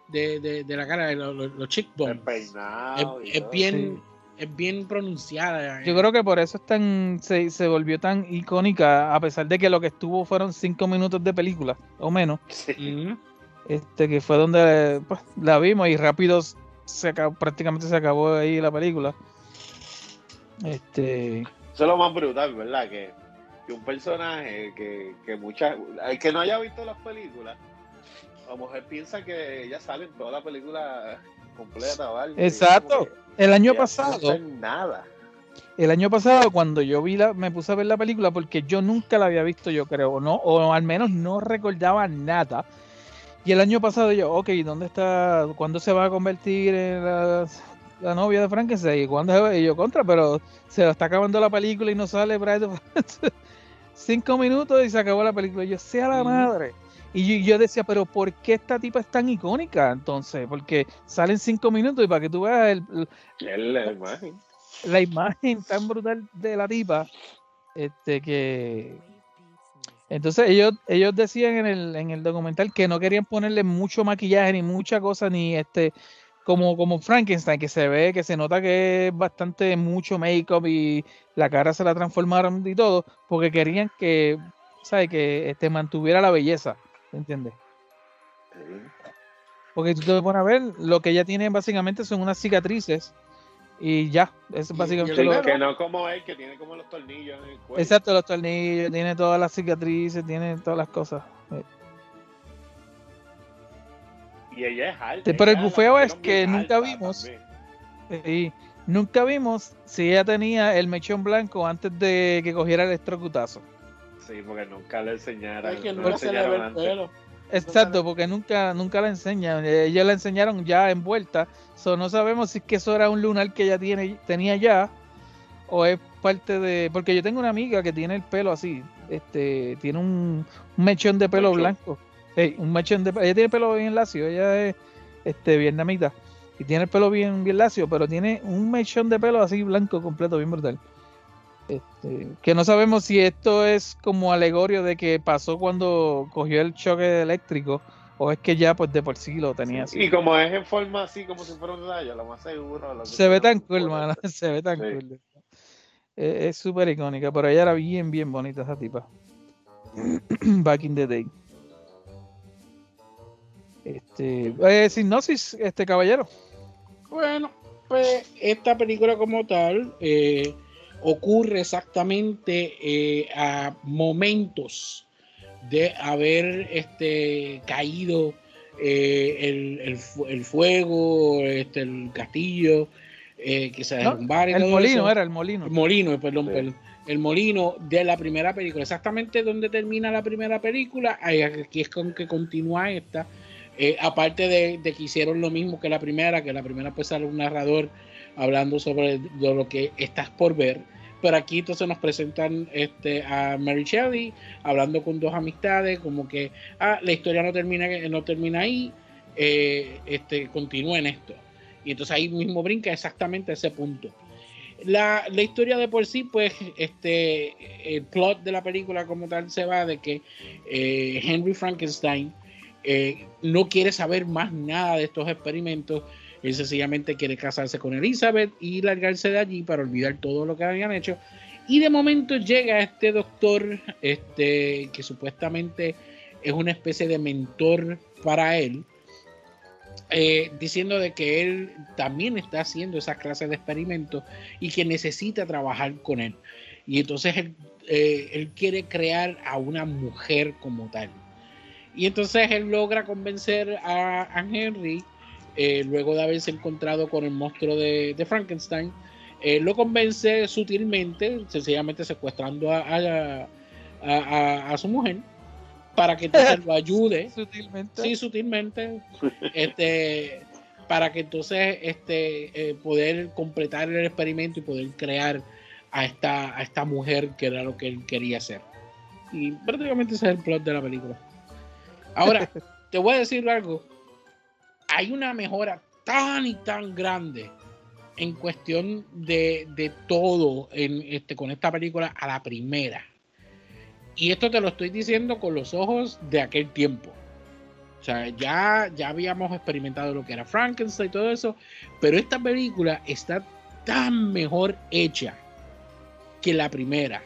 de, de, de la cara, de los, los, cheekbones. El peinado. Es, bien, es bien pronunciada. Yo creo que por eso es tan, se, se volvió tan icónica, a pesar de que lo que estuvo fueron cinco minutos de película, o menos. Sí. Ujú. este que fue donde pues, la vimos y rápido se acabó, prácticamente se acabó ahí la película. Este, Eso es lo más brutal, ¿verdad? Que, que un personaje que, que muchas. El que no haya visto las películas, a lo mejor piensa que ella sale en toda la película completa es Exacto. El año no pasado, nada. el año pasado cuando yo vi la, me puse a ver la película porque yo nunca la había visto, yo creo, no, o al menos no recordaba nada. Y el año pasado yo, ok, ¿dónde está? ¿Cuándo se va a convertir en la, la novia de Frankenstein? ¿Y cuándo se va? Y yo contra, pero se está acabando la película y no sale Bride of- Cinco minutos y se acabó la película. Y yo, sea la madre. Y yo, decía, pero ¿por qué esta tipa es tan icónica entonces? Porque salen cinco minutos y para que tú veas el- el- Es la imagen. la imagen tan brutal de la tipa, este que entonces ellos ellos decían en el, en el documental que no querían ponerle mucho maquillaje ni mucha cosa ni este como como Frankenstein que se ve que se nota que es bastante mucho make-up y la cara se la transformaron y todo porque querían que sabe que este mantuviera la belleza ¿entiendes? Porque tú te pones a ver, lo que ella tiene básicamente son unas cicatrices y ya, es básicamente lo Sí, que no como él, que tiene como los tornillos en el cuello. Exacto, los tornillos, tiene todas las cicatrices, tiene todas las cosas. Y ella es alta. Sí, pero el bufeo es que nunca vimos. Y nunca vimos si ella tenía el mechón blanco antes de que cogiera el electrocutazo. Sí, porque nunca le enseñaron. Es que no no le se le ve enseñaron el antes. pelo. Exacto, porque nunca, nunca la enseñan. Eh, Ellos la enseñaron ya envuelta. So, no sabemos si es que eso era un lunar que ella tiene, tenía ya. O es parte de. Porque yo tengo una amiga que tiene el pelo así. Este, tiene un, un mechón de pelo Mechón. blanco. Ey, un mechón de Ella tiene el pelo bien lacio. Ella es este, vietnamita. Y tiene el pelo bien, bien lacio, pero tiene un mechón de pelo así blanco completo, bien brutal. Este, que no sabemos si esto es como alegorio de que pasó cuando cogió el choque eléctrico o es que ya pues de por sí lo tenía así. Y como es en forma así, como si fuera un rayo, lo más seguro. lo Se ve tan cool, mano. Se ve tan Sí. cool. Es es súper icónica, pero ella era bien, bien bonita esa tipa. Back in the day. Este, eh, sinopsis, este caballero. Bueno, pues esta película como tal eh, ocurre exactamente eh, a momentos de haber este, caído eh, el, el fu- el fuego, este, el castillo, eh, que se derrumbara El molino eso. era el molino. El molino, perdón, Sí. perdón. El molino de la primera película. Exactamente donde termina la primera película, aquí es con que continúa esta. Eh, aparte de, de que hicieron lo mismo que la primera, que la primera pues sale un narrador hablando sobre de lo que estás por ver. Pero aquí entonces nos presentan este, a Mary Shelley hablando con dos amistades, como que ah, la historia no termina, no termina ahí, eh, este, continúa en esto. Y entonces ahí mismo brinca exactamente ese punto. La, la historia de por sí, pues, este, el plot de la película como tal se va de que eh, Henry Frankenstein eh, no quiere saber más nada de estos experimentos. Él sencillamente quiere casarse con Elizabeth y largarse de allí para olvidar todo lo que habían hecho. Y de momento llega este doctor, este, que supuestamente es una especie de mentor para él, eh, diciendo de que él también está haciendo esa clase de experimentos y que necesita trabajar con él. Y entonces él, eh, él quiere crear a una mujer como tal. Y entonces él logra convencer a Henry eh, luego de haberse encontrado con el monstruo de, de Frankenstein, eh, lo convence sutilmente, sencillamente secuestrando a, a- a- a- a su mujer, para que entonces lo ayude. Sutilmente. sí sutilmente. Este para que entonces este eh, poder completar el experimento y poder crear a esta a esta mujer que era lo que él quería hacer y prácticamente ese es el plot de la película. Ahora te voy a decir algo hay una mejora tan y tan grande en cuestión de, de todo en este con esta película a la primera y esto te lo estoy diciendo con los ojos de aquel tiempo o sea, ya, ya habíamos experimentado lo que era Frankenstein y todo eso, pero esta película está tan mejor hecha que la primera.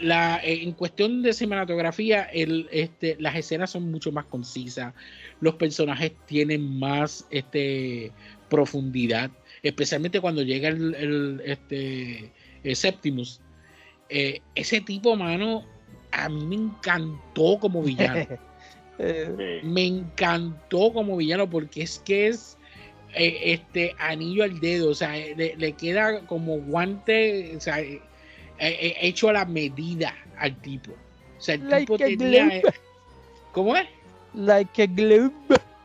La, eh, en cuestión de cinematografía, el, este, las escenas son mucho más concisas, los personajes tienen más este, profundidad, especialmente cuando llega el, el, este, el Septimus. Eh, ese tipo, mano, a mí me encantó como villano Eh, me encantó como villano porque es que es eh, este anillo al dedo, o sea, le, le queda como guante, o sea, eh, eh, hecho a la medida al tipo. O sea, el Like tipo tenía. eh, ¿Cómo es? like a glove.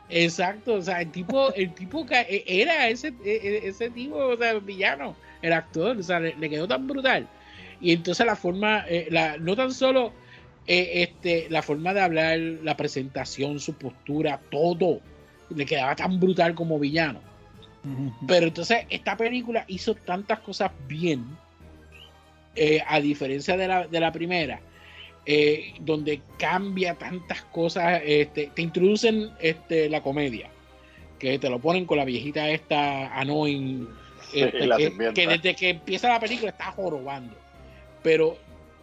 Exacto, o sea, el tipo, el tipo que era ese, eh, eh, ese tipo, o sea, villano, el actor, o sea, le, le quedó tan brutal. Y entonces la forma, eh, la, no tan solo eh, este, la forma de hablar, la presentación, su postura, todo, le quedaba tan brutal como villano. Pero entonces esta película hizo tantas cosas bien, eh, a diferencia de la, de la primera, eh, donde cambia tantas cosas, este, te introducen este, la comedia, que te lo ponen con la viejita esta annoying, este, que, que desde que empieza la película está jorobando, pero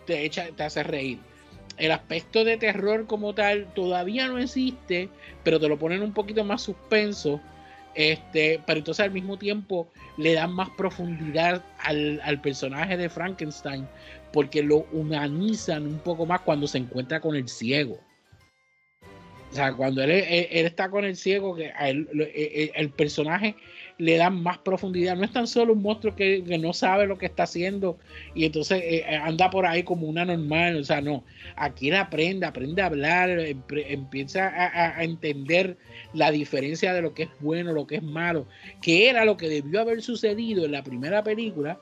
te echa, te hace reír. El aspecto de terror como tal todavía no existe, pero te lo ponen un poquito más suspenso. Este, pero entonces al mismo tiempo le dan más profundidad al, al personaje de Frankenstein porque lo humanizan un poco más cuando se encuentra con el ciego. O sea, cuando él, él- está con el ciego, que él, eh, eh, el personaje le da más profundidad. No es tan solo un monstruo que, que no sabe lo que está haciendo y entonces eh, eh, anda por ahí como una normal. O sea, no. Aquí él aprende, aprende a hablar, empieza a, a- entender la diferencia de lo que es bueno, lo que es malo, que era lo que debió haber sucedido en la primera película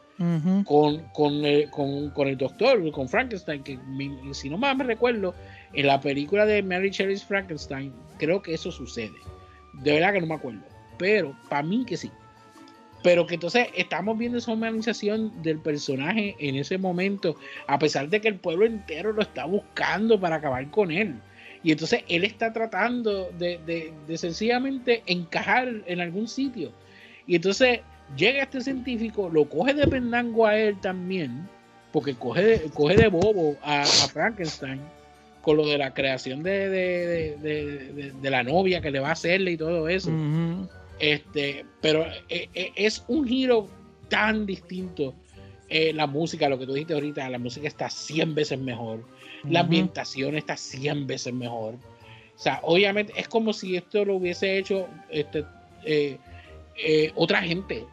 con, con, el, con, con el doctor, con Frankenstein, que si no más me recuerdo, en la película de Mary Shelley's Frankenstein, creo que eso sucede. De verdad que no me acuerdo, pero para mí que sí. Pero que entonces estamos viendo esa humanización del personaje en ese momento, a pesar de que el pueblo entero lo está buscando para acabar con él. Y entonces él está tratando de, de- sencillamente encajar en algún sitio. Y entonces llega este científico, lo coge de pendango a él también, porque coge coge de bobo a, a Frankenstein con lo de la creación de, de- de- la novia que le va a hacerle y todo eso. Este, pero eh, eh, es un giro tan distinto. Eh, la música, lo que tú dijiste ahorita, la música está 100 veces mejor. La ambientación está 100 veces mejor. O sea, obviamente es como si esto lo hubiese hecho este, eh, eh, otra gente.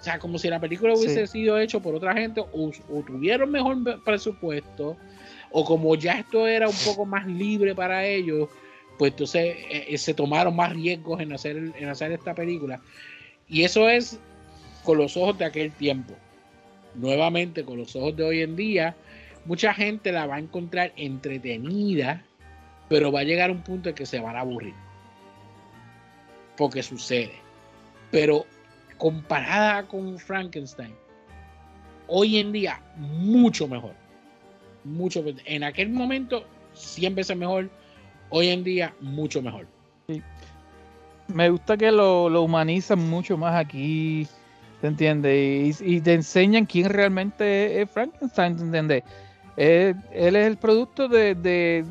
O sea, como si la película hubiese sido hecho por otra gente o, o tuvieron mejor presupuesto o como ya esto era un poco más libre para ellos, pues entonces eh, eh, se tomaron más riesgos en hacer, en hacer esta película. Y eso es con los ojos de aquel tiempo. Nuevamente, con los ojos de hoy en día, mucha gente la va a encontrar entretenida, pero va a llegar un punto en que se van a aburrir. Porque sucede. Pero comparada con Frankenstein, hoy en día, mucho mejor. Mucho. En aquel momento, 100 veces mejor. Hoy en día, mucho mejor. Me gusta que lo, humanizan mucho más aquí, ¿te entiendes? Y, te enseñan quién realmente es Frankenstein, ¿te entiendes? Él, él es el producto de, de,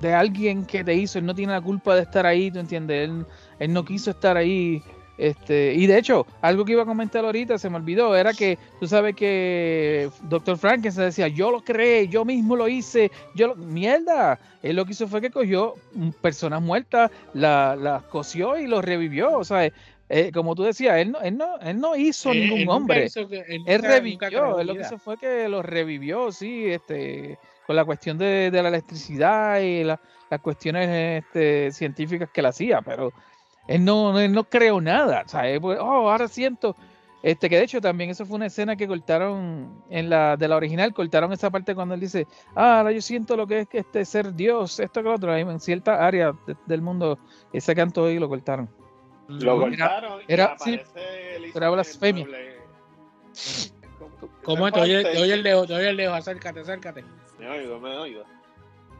de alguien que te hizo, él no tiene la culpa de estar ahí, ¿te entiendes? Él, él no quiso estar ahí, Este, y de hecho, algo que iba a comentar ahorita, se me olvidó, era que tú sabes que Dr. Frankenstein decía, yo lo creé, yo mismo lo hice, yo lo... Mierda, él lo que hizo fue que cogió personas muertas, la- las cosió y los revivió. O sea, eh, como tú decías, él no, él no, él no hizo él ningún hombre. hizo que- él nunca- revivió, él lo que hizo fue que los revivió, sí, este, con la cuestión de, de la electricidad y la- las cuestiones este, científicas que él hacía, pero él no, él no creó nada, o sea, él, pues, oh, ahora siento, este, que de hecho también eso fue una escena que cortaron en la, de la original, cortaron esa parte cuando él dice, ah, ahora yo siento lo que es que este ser Dios, esto que lo otro, en cierta área de- del mundo, ese canto ahí lo cortaron. Lo Era- cortaron y era- sí, Elizabeth era blasfemia. ¿Cómo te oye, te oye el dedo? Te oye el dedo, acércate, acércate. Me oigo, me oigo.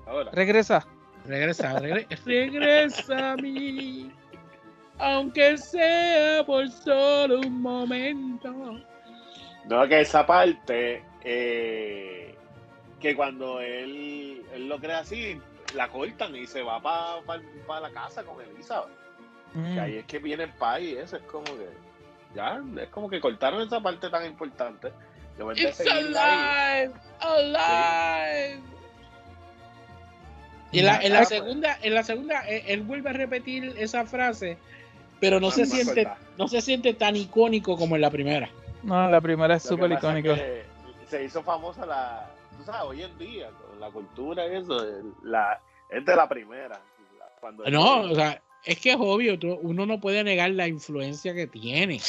Ahora. Regresa. Regresa, regre- regresa a mí. Aunque sea por solo un momento. No, que esa parte, eh, que cuando él, él lo crea así, la cortan y se va para la casa con Elizabeth. Mm. Que ahí es que viene el paz y eso es como que, ya, es como que cortaron esa parte tan importante. De It's alive, alive. Y en la, en la pues. segunda, en la segunda, eh, él vuelve a repetir esa frase, pero no No se siente, no se siente tan icónico como en la primera. No, la primera es súper es icónica. que Se hizo famosa la, tú sabes, hoy en día, con la cultura y eso, la, es de la primera. Cuando No, o sea, es que es obvio, tú- uno no puede negar la influencia que tiene.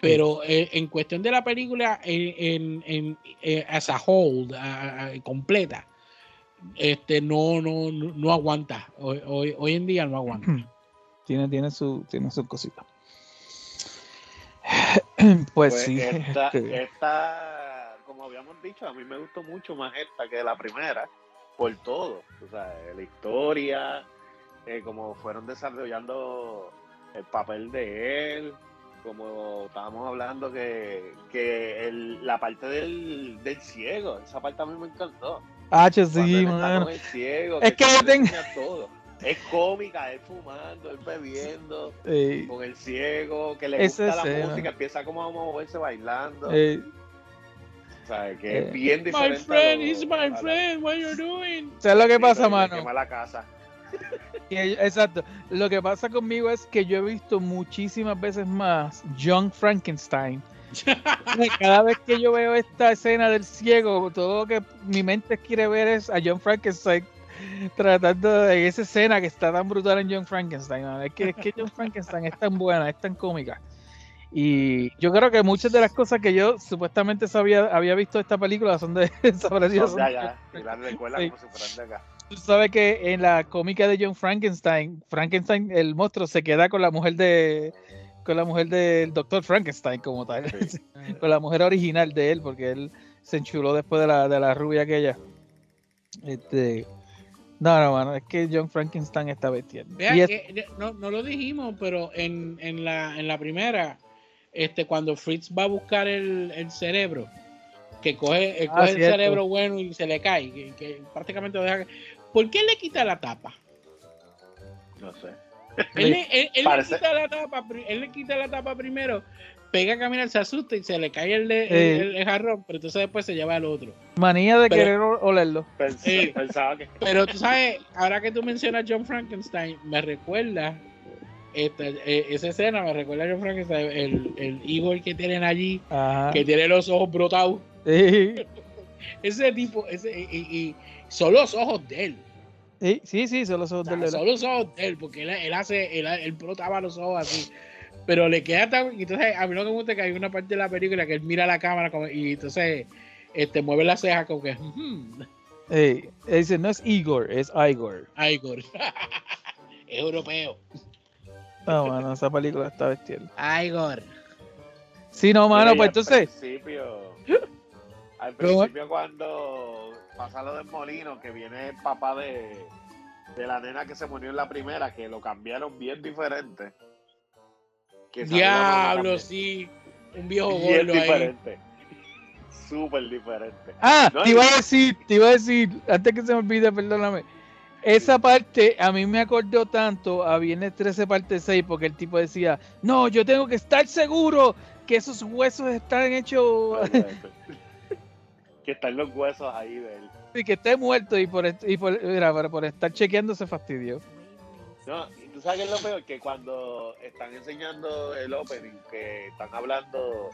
Pero eh, en cuestión de la película, en, en, en- eh, as a whole, a- a- completa, este no, no, no, no aguanta. Hoy, hoy, hoy en día no aguanta. Tiene, tiene su, tiene su cosita. Pues, Pues sí. esta, esta, como habíamos dicho, a mí me gustó mucho más esta que la primera, por todo. O sea, la historia, eh, como fueron desarrollando el papel de él, como estábamos hablando que, que el- la parte del, del ciego, esa parte a mí me encantó. H, Cuando sí, el ciego, Es que yo le tengo- todo. Es cómica, él fumando, él bebiendo Eh, con el ciego, que le Esa gusta la escena. música, empieza como a moverse bailando. eh, o sea, que eh. es bien My diferente. a friend, lo- is my friend, what you doing? ¿Sabes lo que pasa, mano? quema la casa. Exacto. Lo que pasa conmigo es que yo he visto muchísimas veces más John Frankenstein. Cada vez que yo veo esta escena del ciego, todo lo que mi mente quiere ver es a John Frankenstein tratando de esa escena que está tan brutal en John Frankenstein. mano. Es que, es que John Frankenstein es tan buena, es tan cómica. Y yo creo que muchas de las cosas que yo supuestamente sabía, había visto de esta película son de desaparecidas. Son de. Y recuerda Sí. como si fueran de acá. Tú sabes que en la cómica de John Frankenstein, Frankenstein, el monstruo, se queda con la mujer de con la mujer del doctor Frankenstein como tal, Sí. con la mujer original de él, porque él se enchuló después de la, de la rubia aquella. Este, no, no, mano, es que John Frankenstein está bestial. Vea es- que no, no lo dijimos, pero en, en, la, en la primera, este, cuando Fritz va a buscar el, el cerebro, que coge, él Ah, coge el cerebro bueno y se le cae, que, que prácticamente lo deja. ¿Por qué le quita la tapa? No sé. Él, le, él- él le quita la tapa, él le quita la tapa primero, pega a caminar, se asusta y se le cae el, de- Eh. el- el jarrón, pero entonces después se lleva al otro. manía de pero- querer olerlo. Pens- Sí. Pensaba que. Pero tú sabes, ahora que tú mencionas John Frankenstein, me recuerda esta, eh, esa escena, me recuerda a John Frankenstein, el, el Igor que tienen allí, Ajá. que tiene los ojos brotados. Sí, Ese tipo, ese, y, y- y son los ojos de él. sí, sí, sí, son O sea, del- son los ojos de él, porque él, él hace, él, él brotaba los ojos así. Pero le queda tan. y Entonces, a mí lo que me gusta es que hay una parte de la película que él mira la cámara como- y entonces este, mueve la ceja como que. "Hmm, Eh, dice, no es Igor, es Igor. Igor. es europeo. No, mano, esa película está bestial. Igor. Sí, no, mano, pues al entonces. Principio, al ¿Cómo? principio, cuando pasa lo del molino, que viene el papá de, de la nena que se murió en la primera, que lo cambiaron bien diferente. Que Diablo, sí. Un viejo gordo ahí. Súper diferente. Ah, No, te iba a decir, te iba a decir, antes que se me olvide, perdóname. esa parte a mí me acordó tanto a Viernes 13 parte 6 porque el tipo decía, no, yo tengo que estar seguro que esos huesos están hechos que están los huesos ahí de él. y que esté muerto y por, est- y por, mira, por, por estar chequeando se fastidió. No, tú sabes que es lo peor, que cuando están enseñando el opening, que están hablando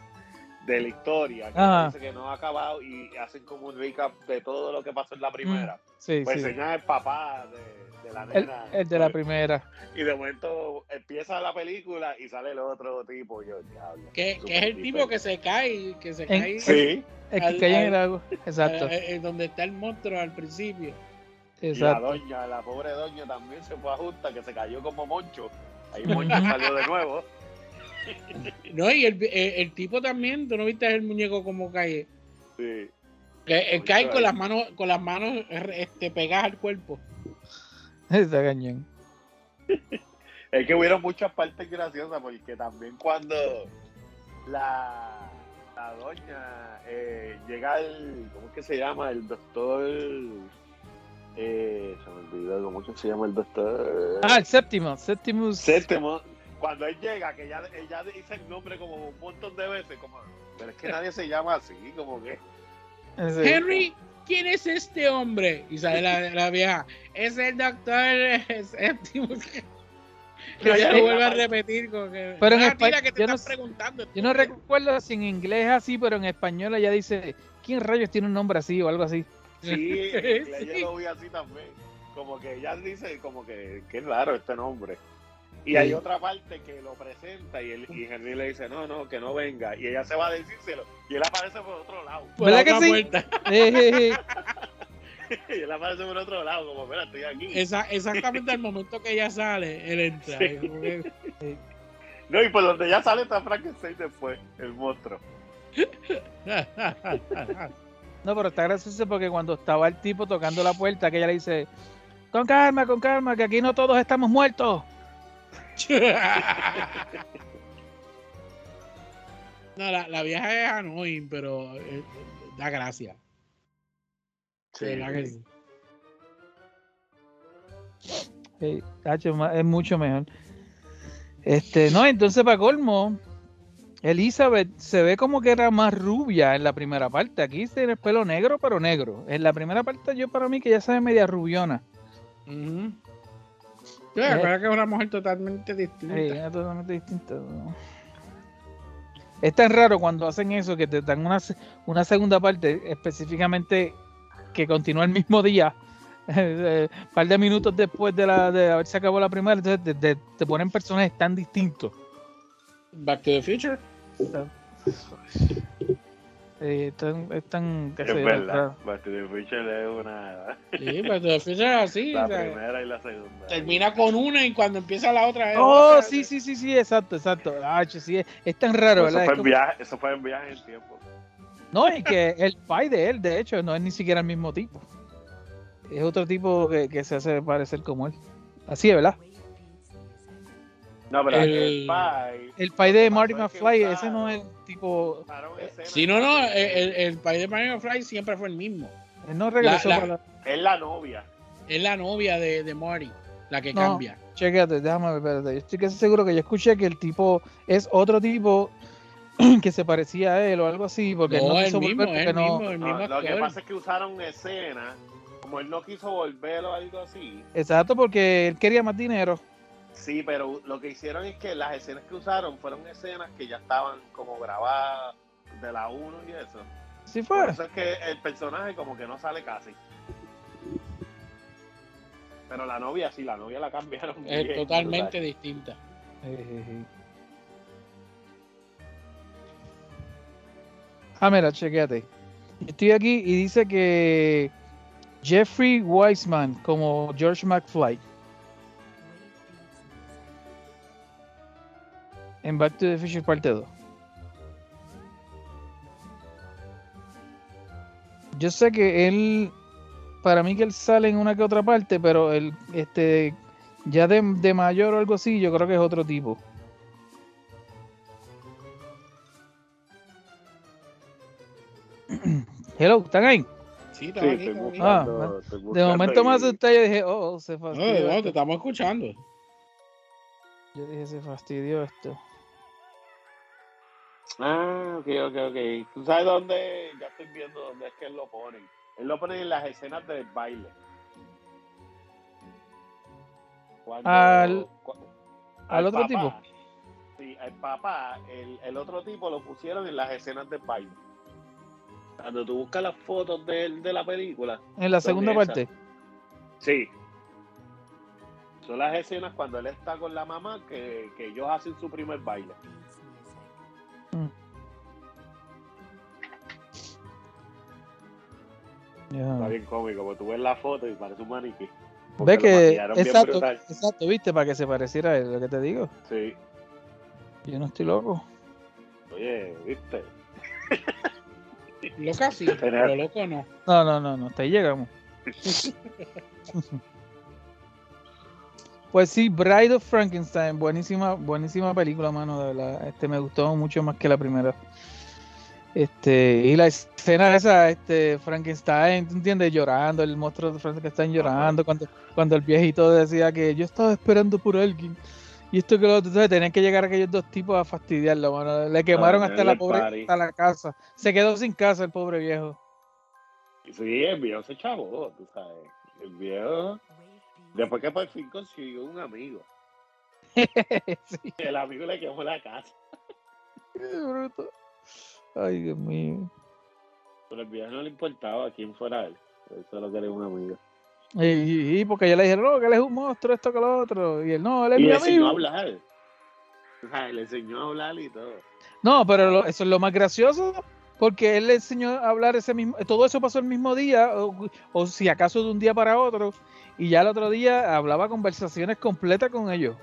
de la historia, que Ajá. dice que no ha acabado y hacen como un recap de todo lo que pasó en la primera, Sí, pues sí. enseñan el papá de, de la nena. el de la primera. Y de momento empieza la película y sale el otro tipo. Yo, diablo. Que, que es el tipo que se cae, que se En- cae Sí, El que cae en el agua. Exacto. eh, eh, donde está el monstruo al principio. Y la doña, la pobre doña también se fue a justa, que se cayó como Moncho. Ahí Moncho salió de nuevo. No, y el, el, el tipo también, tú no viste el muñeco como cae. Sí. Que él Mucho cae con las manos, con las manos este, pegadas al cuerpo. Está cañón. Es que hubieron muchas partes graciosas, porque también cuando la, la doña eh, llega el. ¿Cómo es que se llama? El doctor. Eh, se me olvidó, ¿cómo es que se llama el doctor? Ah, el séptimo. Séptimo. Séptimo. Cuando él llega, que ella, ella dice el nombre como un montón de veces, como. Pero es que nadie se llama así, como que. Henry, ¿quién es este hombre? Y sale la, la vieja, es el doctor séptimo. Que ella lo vuelve a repetir. Como que, Pero en "Ah, espa- mira que te yo no estás preguntando. Yo no recuerdo si en inglés es así, pero en español ella dice, ¿quién rayos tiene un nombre así o algo así? Sí, Sí. yo lo vi así también. Como que ella dice, como que, qué raro este nombre. Y hay otra parte que lo presenta y, él, y Henry le dice, no, no, que no venga. Y ella se va a decírselo. Y él aparece por otro lado. Por la ¿Verdad que sí? Eh, eh, eh. y él aparece por otro lado, como, mira, estoy aquí. Esa- exactamente al momento que ella sale, él entra. Sí. Que- No, y por donde ya sale está Frankenstein después, el monstruo. No, pero está gracioso porque cuando estaba el tipo tocando la puerta, que ella le dice, con calma, con calma, que aquí no todos estamos muertos. no, la, la vieja es annoying, pero eh, da gracia. Que sí. Sí, tacho, ma- es mucho mejor. Este, no, entonces para colmo, Elizabeth se ve como que era más rubia en la primera parte. Aquí tiene el pelo negro, pero negro. En la primera parte yo para mí que ya se ve media rubiona. Ujú. Sí, acuérdate que es una mujer totalmente distinta. Sí, es totalmente distinta. ¿no? Es tan raro cuando hacen eso que te dan una, una segunda parte específicamente que continúa el mismo día. Un par de minutos después de, la, de haberse acabado la primera, entonces te, te- te ponen personajes tan distintos. Back to the Future. Eh, tan, es Es verdad. raro. Back to the Future es una. Sí, Back to the Future es así. La o sea, primera y la segunda. termina con una y cuando empieza la otra es Oh, otra. sí, sí, sí, sí, exacto, exacto. Ah, sí, es, es tan raro, Eso ¿verdad? Es fue, como- viaje, eso fue en viaje en tiempo. No, y que el pai de él, de hecho, no es ni siquiera el mismo tipo. Es otro tipo que, que se hace parecer como él. Así es, ¿verdad? No, pero El- el, pai. El pai de Marty pasó es que McFly, ese no es el tipo. escenas Si no, no, el, el país de Mario Fly siempre fue el mismo. Él no regresó La- la- para la- Es la novia. Es la novia de, de Marty, la que No. cambia. Chécate, déjame ver, espérate. Yo estoy casi seguro que yo escuché que el tipo es otro tipo que se parecía a él o algo así, porque él no, no el quiso mismo, volver porque el no. mismo, el No, mismo lo que pasa es que usaron escenas. Como él no quiso volver o algo así. Exacto, porque él quería más dinero. Sí, pero lo que hicieron es que las escenas que usaron fueron escenas que ya estaban como grabadas de la 1 y eso. Sí Por fue. eso es que el personaje como que no sale casi. Pero la novia sí, la novia la cambiaron. Es bien, totalmente brutal. distinta. Ah, mira, chequéate. Estoy aquí y dice que Jeffrey Wiseman como George McFly en Back to the Future parte 2. Yo sé que él, para mí que él sale en una que otra parte, pero él, este, ya de, de mayor o algo así, yo creo que es otro tipo. Hello, ¿están ahí? Sí, estaba Sí, aquí, estoy. Ah, estoy De momento me y- asusté y dije, oh, se No, fastidió. no, te esto. estamos escuchando. Yo dije, se fastidió esto. Ah, ok, ok, ok. ¿Tú sabes dónde? Ya estoy viendo dónde es que él lo pone. Él lo pone en las escenas del baile. Cuando- Al- otro papá, tipo. Sí, al papá, el, el otro tipo lo pusieron en las escenas del baile. Cuando tú buscas las fotos de, él de la película, En la segunda esas. parte. sí. Son las escenas cuando él está con la mamá que, que ellos hacen su primer baile. Está bien cómico, porque tú ves la foto y parece un maniquí. Ve que, exacto, exacto, viste, para que se pareciera a él, lo que te digo. Sí. Yo no estoy loco. Oye, ¿viste? Loca sí, pero loco no. No, no, no, no, hasta ahí llegamos. Pues sí, Bride of Frankenstein, buenísima, buenísima película, mano, de verdad. Este me gustó mucho más que la primera. Este, y la escena esa, este, Frankenstein, ¿tú entiendes? Llorando, el monstruo de Frankenstein llorando, cuando, cuando el viejito decía que yo estaba esperando por alguien. Y esto que lo otro, entonces tenían que llegar aquellos dos tipos a fastidiarlo, mano. Le quemaron hasta la pobre, party. hasta la casa. Se quedó sin casa el pobre viejo. Sí, el viejo se chavó, tú sabes. El viejo, después que por fin consiguió un amigo, sí. el amigo le quemó la casa. Qué bruto. Ay, Dios mío. Pero el viejo no le importaba a quién fuera él. Él solo quería un amigo. Y, y- y porque ya le dijeron, no, que él es un monstruo, esto que lo otro. Y él, no, él es Y mi le enseñó a amigo. hablar. O sea, le enseñó a hablar y todo. No, pero lo- eso es lo más gracioso, porque él le enseñó a hablar ese mismo, todo eso pasó el mismo día, o, o si acaso de un día para otro, y ya el otro día hablaba conversaciones completas con ellos.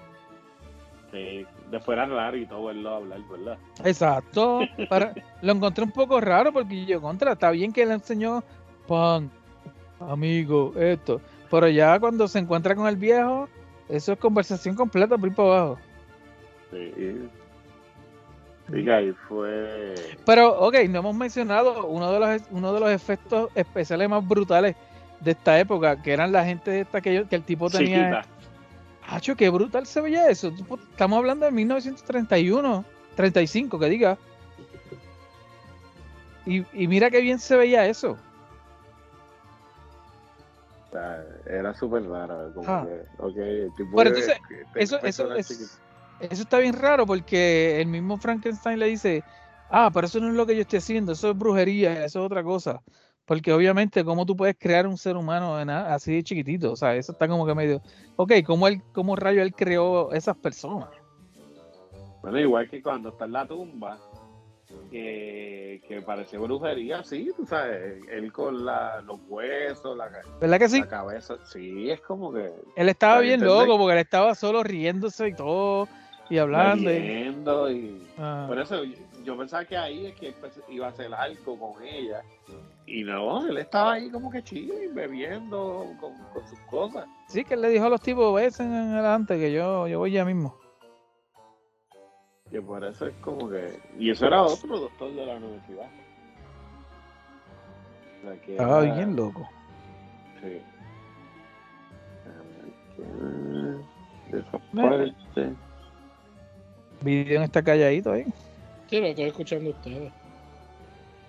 Sí, después era raro y todo verlo hablar, ¿verdad? Exacto. Para, lo encontré un poco raro porque yo contra, está bien que le enseñó pan, amigo, esto. Pero ya cuando se encuentra con el viejo, eso es conversación completa por ir para abajo. Sí. Fue. Pero, ok, no hemos mencionado uno de los uno de los efectos especiales más brutales de esta época, que eran la gente esta que, yo- que el tipo tenía. Hacho, qué brutal se veía eso. Estamos hablando de 1931, 35, que diga. Y, y mira qué bien se veía eso. Sea, era súper raro. Como Ah. que, ok, el tipo Pero de- entonces, este Eso, eso, personaje es-. Eso está bien raro porque el mismo Frankenstein le dice, ah, pero eso no es lo que yo estoy haciendo, eso es brujería, eso es otra cosa. Porque obviamente, ¿cómo tú puedes crear un ser humano así de chiquitito? O sea, eso está como que medio... Ok, ¿cómo, él, cómo rayo él creó esas personas? Bueno, igual que cuando está en la tumba, que, que parece brujería, sí, tú sabes, él con la, los huesos, la, ¿Verdad que sí? la cabeza, sí, es como que Él estaba bien entender. loco porque él estaba solo riéndose y todo y hablando. y- bebiendo y Ah. por eso yo, pensaba que ahí es que pues, iba a hacer algo con ella y no, él estaba ahí como que chido y bebiendo con, con sus cosas. Sí, que él le dijo a los tipos, besen en adelante, que yo, yo voy ya mismo. Y por eso es como que. Y eso era otro doctor de la universidad. O sea, que Estaba era- bien loco. Sí. A ver, ¿qué- Esa parte. Video está calladito ahí. Sí, lo estoy escuchando a ustedes.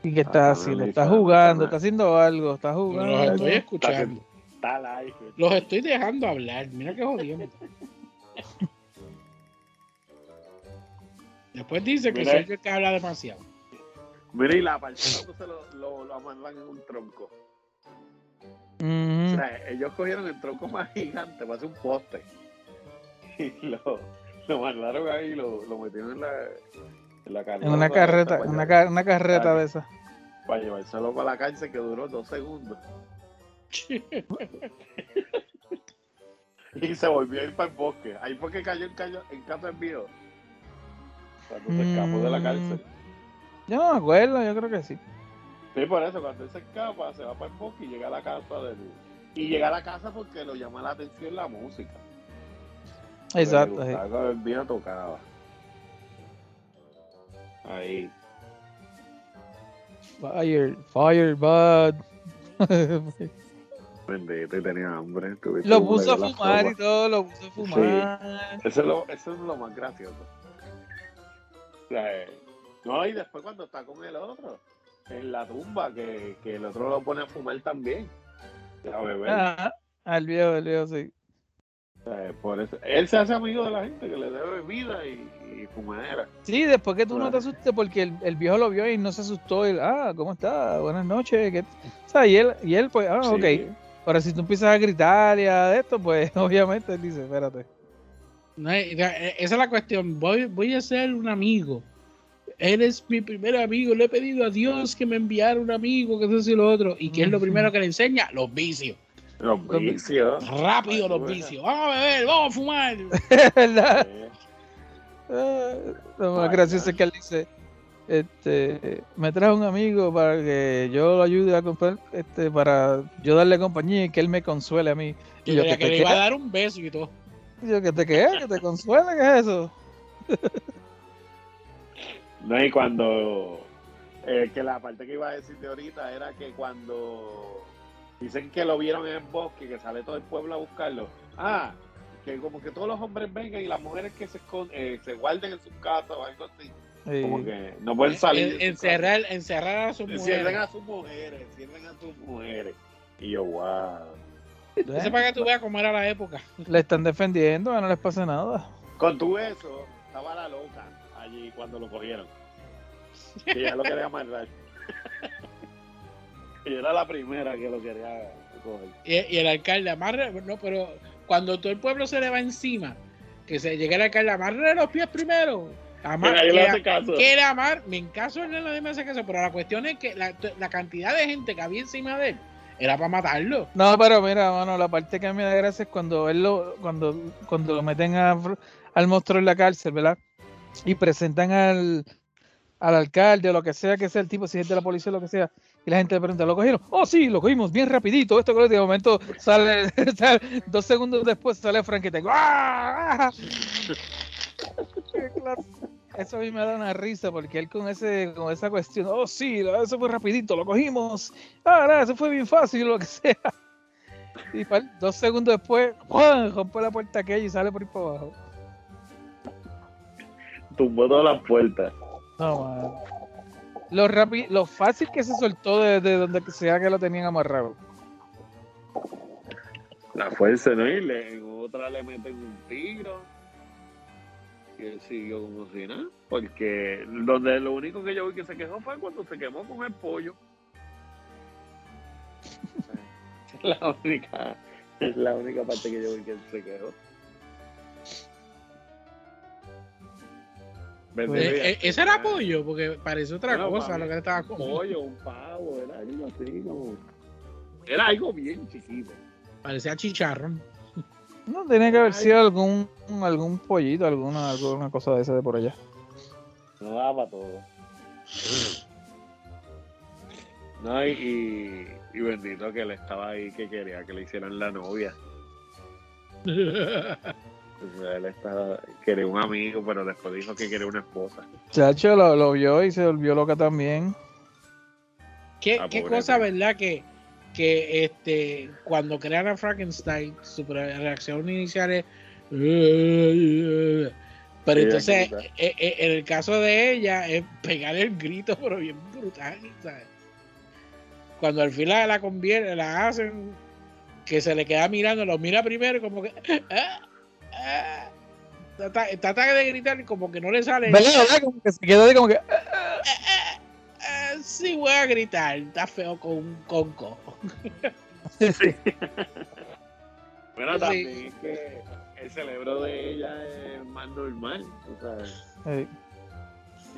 ¿Y qué Ah, está haciendo? ni Está jugando, está haciendo algo, está Los jugando. estoy escuchando. Está live. Los estoy dejando hablar. Mira qué jodiendo. Después dice que soy yo el que habla demasiado. Mira, y la parte cuando se lo, lo, lo amarran en un tronco. O Ujú. sea, ellos cogieron el tronco más gigante para hacer un poste. Y lo, lo mandaron ahí y lo, lo metieron en la, en la En una carreta, en una, ca- una carreta de esas. Para llevárselo para la cárcel que duró dos segundos. y se volvió a ir para el bosque. Ahí fue que cayó en, cayo, en casa del viejo. Cuando se escapó de la Mm. cárcel. Yo no me acuerdo, yo creo que sí. Sí, por eso, cuando él se escapa, se va para el bosque y llega a la casa del. Y llega a la casa porque lo llama la atención la música. Exacto, Le sí. el viejo tocaba. Ahí. Fire, fire, bud. Bendito, y tenía hambre. tuviste lo puso a fumar y todo, lo puso a fumar. Eso es, lo, eso es lo más gracioso. O sea, eh, no, y después cuando está con el otro, en la tumba, que, que el otro lo pone a fumar también. A beber. Ajá, al viejo, el viejo, sí. Eh, por eso, él se hace amigo de la gente que le debe vida y, y fumadera. Sí, después que tú no te asustes porque el, el viejo lo vio y no se asustó. Él, ah, ¿cómo está? Buenas noches. ¿qué t-?" O sea, y él, y él pues, ah, Sí. ok. Pero si tú empiezas a gritar y a esto, pues obviamente él dice, espérate. No, eh, esa es la cuestión. Voy, voy a ser un amigo. Eres mi primer amigo. Le he pedido a Dios que me enviara un amigo, que eso y lo otro. ¿Y qué es lo primero que le enseña? Los vicios. Los vicios. Rápido los vicios. Vamos a beber, vamos a fumar. ¿Verdad? Eh, Ah, Lo más Ay, gracioso es que él dice, este, me trae un amigo para que yo lo ayude a comprar, este, para yo darle compañía y que él me consuele a mí. Yo Y yo, ¿que que te le iba a dar un beso y todo. Y yo, ¿que te qué? ¿Que te consuele? ¿Qué es eso? No, y cuando. eh, que la parte que iba a decir de ahorita era que cuando dicen que lo vieron en el bosque, que sale todo el pueblo a buscarlo. Ah, que como que todos los hombres vengan y las mujeres que se, eh, se guarden en sus casas o algo así. Sí. Como que no pueden salir. En- de sus encerrar, encerrar a sus casas. Encierren mujeres. a sus mujeres, encierren a sus mujeres. Y yo, wow. Eso es para que tú veas cómo era la época. Le están defendiendo, no les pase nada. Con tu eso, estaba la loca allí cuando lo cogieron. Que ya lo quería amarrar. Y era la primera que lo quería coger. Y, y el alcalde amarre, no, pero cuando todo el pueblo se le va encima, que se llegue el alcalde, amarre los pies primero. Amar, le que- hace caso. quiere amar, me en caso él no me hace caso, pero la cuestión es que la, la cantidad de gente que había encima de él era para matarlo. No, pero mira, mano, la parte que a mí me da gracia es cuando él lo, cuando, cuando lo meten a- al monstruo en la cárcel, ¿verdad? Y presentan al, al alcalde lo que sea que sea el tipo, si es de la policía lo que sea, y la gente le pregunta, ¿lo cogieron? Oh, sí, lo cogimos bien rapidito, esto que de momento sale, sale- dos segundos después sale Frank y tengo ¡Ah! Clase. Eso a mí me da una risa porque él con ese con esa cuestión, oh sí, eso fue rapidito, lo cogimos, ah, nada, eso fue bien fácil, lo que sea. Y dos segundos después, ¡pum! rompe la puerta aquella y sale por ahí para abajo. Tumbó todas las puertas. No, man. Lo, rapi- lo fácil que se soltó de, de donde sea que lo tenían amarrado. La fuerza, ¿no? Y le- en otra le meten un tiro. Y él siguió como si nada. Porque donde lo único que yo vi que se quejó fue cuando se quemó con el pollo. es la única, es la única parte que yo vi que se quejó. Eh, y eh, ese era pollo, porque parece otra Bueno, cosa lo que le estaba un comiendo. pollo, un pavo, era algo así como. Era algo bien chiquito. Parecía chicharrón. No, tenía que haber sido algún algún pollito, alguna, alguna cosa de esa de por allá. No daba para todo. No, y, y, y bendito que él estaba ahí que quería que le hicieran la novia. Él estaba, quería un amigo, pero después dijo que quería una esposa. Chacho lo, lo vio y se volvió loca también. ¿Qué, Ah, qué cosa, verdad? Que, que este, cuando crean a Frankenstein, su reacción inicial es. Pero entonces, es eh, eh, en el caso de ella, es pegar el grito, pero bien brutal, ¿sabes? Cuando al fin la, convierte, la hacen, que se le queda mirando, lo mira primero como que. ah, ah, trata, trata de gritar y como que no le sale. ¿Verdad? ¿Verdad? Como que se quedó de como que. Ah, sí, voy a gritar, está feo con un conco. Bueno, Sí. también es que el cerebro de ella es más normal. Eh,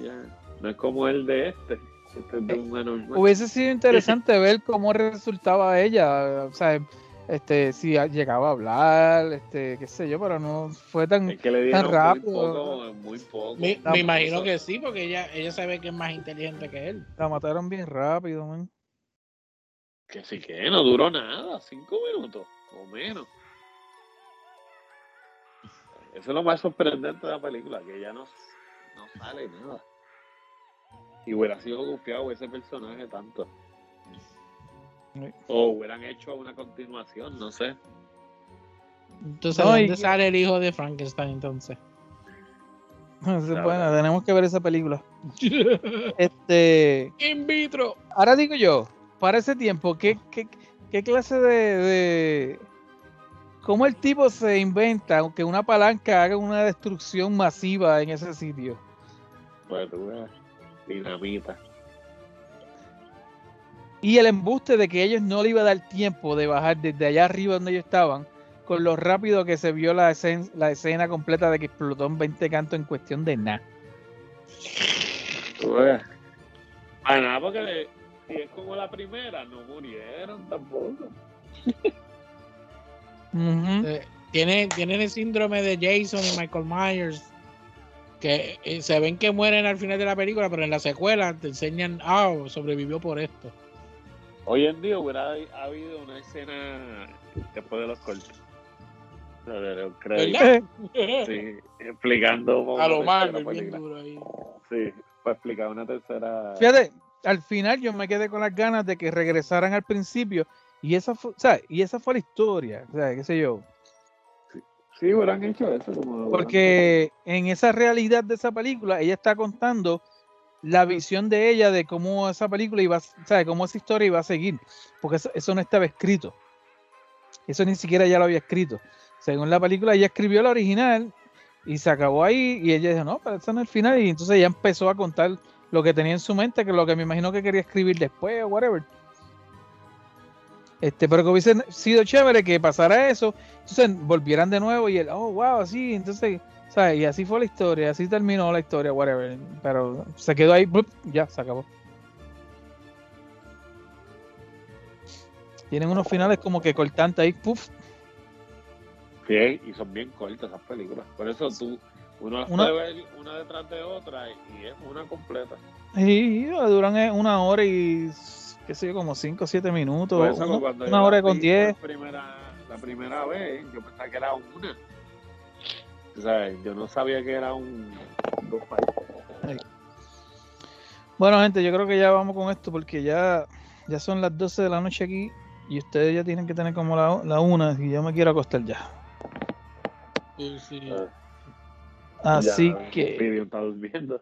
Ya, no es como el de este. Este es de un anormal. Hubiese sido interesante ver cómo resultaba ella, o sea, este, si llegaba a hablar, este, qué sé yo, pero no fue tan, Es que le dieron muy rápido. poco, muy poco. Me, No, me imagino que sí, porque ella, ella sabe que es más inteligente que él. la mataron bien rápido, man. Que sí que no duró nada, cinco minutos o menos. Eso es lo más sorprendente de la película, que ya no, no sale nada. Y hubiera sido confiado ese personaje tanto. O hubieran hecho una continuación, no sé. Entonces, No, ¿dónde y- sale el hijo de Frankenstein entonces? Bueno, tenemos que ver esa película. Este, In vitro. ahora digo yo, para ese tiempo, ¿qué, qué, qué clase de, de- ¿Cómo el tipo se inventa que una palanca haga una destrucción masiva en ese sitio? Pues tú ves, dinamita. Y el embuste de que ellos no le iba a dar tiempo de bajar desde allá arriba donde ellos estaban, con lo rápido que se vio la, escen- la escena completa de que explotó en 20 cantos en cuestión de nada. Ves. Ah, nada, porque le- si es como la primera, no murieron tampoco. Ujú. Eh, tiene, tienen el síndrome de Jason y Michael Myers. Que eh, se ven que mueren al final de la película, pero en la secuela te enseñan, ah, sobrevivió por esto. Hoy en día hubiera habido una escena después de los cortes. Sí, explicando A lo bien duro ahí. Sí, para explicar una tercera. Fíjate, al final yo me quedé con las ganas de que regresaran al principio y esa fue, ¿sabes? Y esa fue la historia, o sea, qué sé yo. Sí, hubieran hecho eso. Como Porque en esa realidad de esa película, ella está contando la visión de ella de cómo esa película iba, ¿sabes? Cómo esa historia iba a seguir. Porque eso, no estaba escrito. Eso ni siquiera ella lo había escrito. Según la película, ella escribió la original y se acabó ahí. Y ella dijo, no, pero eso no es el final. Y entonces ella empezó a contar lo que tenía en su mente, que lo que me imagino que quería escribir después o whatever. Este, pero que hubiese sido chévere que pasara eso, entonces volvieran de nuevo y él, oh, wow, así, entonces, ¿sabes? Y así fue la historia, así terminó la historia, whatever. Pero se quedó ahí, ¡blup! ya, se acabó. Tienen unos finales como que cortantes ahí, puff. Sí, y son bien cortas esas películas. Por eso tú, uno las Una- puede ver una detrás de otra y, es una completa. Y duran eh, una hora y, qué sé yo, como 5 o 7 minutos, eso una, una la hora con 10. por Primera, la primera vez, yo pensaba que era una. O sea, yo no sabía que era un dos países. Bueno, gente, yo creo que ya vamos con esto porque ya, ya son las 12 de la noche aquí y ustedes ya tienen que tener como la, la una y yo me quiero acostar ya. Sí, sí. Así Ya, que, Vivian está durmiendo.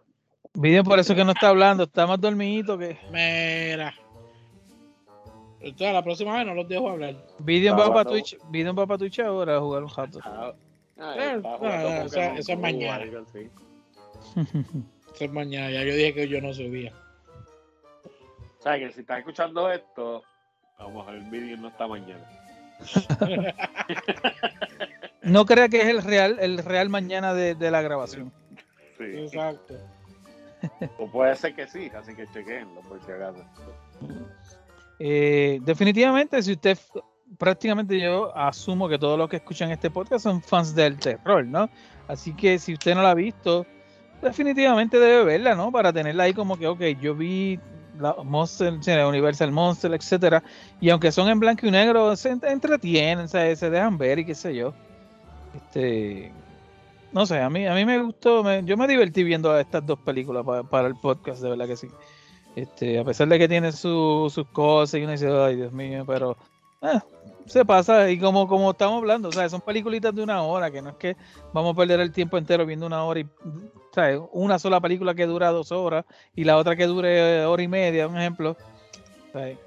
Video por eso que no está hablando, está más dormidito que. Mira. Entonces, la próxima vez no los dejo hablar. Video va para. Twitch, Video va para Twitch ahora a jugar un rato. Ah, ah, Eh, ah, eso- es mañana. algo así. Eso es mañana. Ya yo dije que yo no subía. O sea, que si estás escuchando esto, a lo mejor el vídeo no está mañana. No crea que es el real, el real mañana de, de la grabación. Sí. Exacto. O puede ser que sí, así que chequenlo por si acaso. Eh, definitivamente, si usted, prácticamente yo asumo que todos los que escuchan este podcast son fans del terror, ¿no? Así que si usted no la ha visto, definitivamente debe verla, ¿no? Para tenerla ahí como que, ok, yo vi la Monster, Universal Monster, etcétera, y aunque son en blanco y negro, se ent- entretienen, se, dejan ver y qué sé yo. Este, no sé, a mí, a mí me gustó, me- yo me divertí viendo estas dos películas pa- para el podcast, de verdad que sí. Este, a pesar de que tiene su- sus cosas y uno dice, ay Dios mío, pero eh, se pasa y como, como estamos hablando, o sea, son peliculitas de una hora, que no es que vamos a perder el tiempo entero viendo una hora y, ¿sabes? Una sola película que dura dos horas y la otra que dure eh, hora y media, un ejemplo. ¿sabes?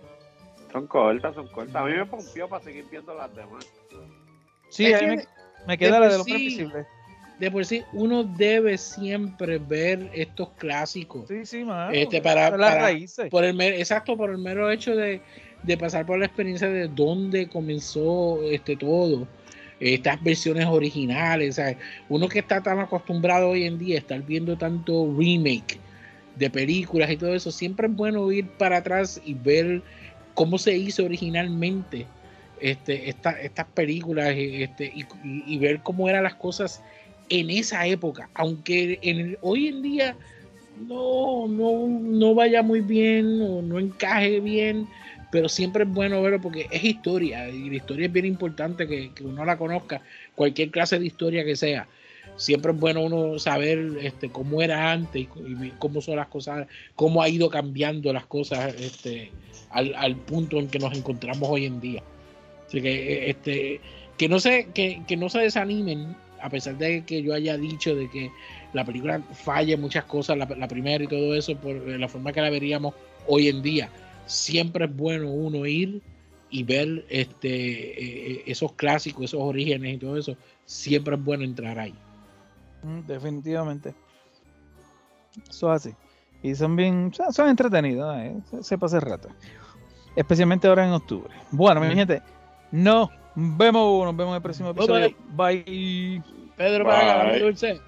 Son cortas, son cortas. A mí me pompió para seguir viendo las demás. Sí, Es a que mí me, me de queda la por de los sí- previsibles. De por sí, uno debe siempre ver estos clásicos. Sí, sí, mano, Este, para- son las para- raíces. Por el exacto, por el mero hecho de, de pasar por la experiencia de dónde comenzó este todo. Estas versiones originales. Uno que está tan acostumbrado hoy en día a estar viendo tanto remake de películas y todo eso, siempre es bueno ir para atrás y ver cómo se hizo originalmente este, esta- estas películas este, y ver cómo eran las cosas en esa época. Aunque en el- hoy en día no, no, no vaya muy bien o no encaje bien, pero siempre es bueno verlo porque es historia y la historia es bien importante que, que uno la conozca, cualquier clase de historia que sea. siempre es bueno uno saber este, cómo era antes y, cómo son las cosas, cómo ha ido cambiando las cosas este, al, al punto en que nos encontramos hoy en día. Así que, este, que, no se, que, que no se desanimen, a pesar de que yo haya dicho de que la película falla muchas cosas, la, la primera y todo eso, por la forma que la veríamos hoy en día. Siempre es bueno uno ir y ver este, eh, esos clásicos, esos orígenes y todo eso. Siempre es bueno entrar ahí. Mm, Definitivamente. Eso es así. Y son bien, son- entretenidos, ¿eh? se, se pasa el rato. Especialmente ahora en octubre. Bueno, mi Ujú. gente, nos vemos, nos vemos en el próximo Bye, episodio. Bye. Pedro, Bye. para dulce.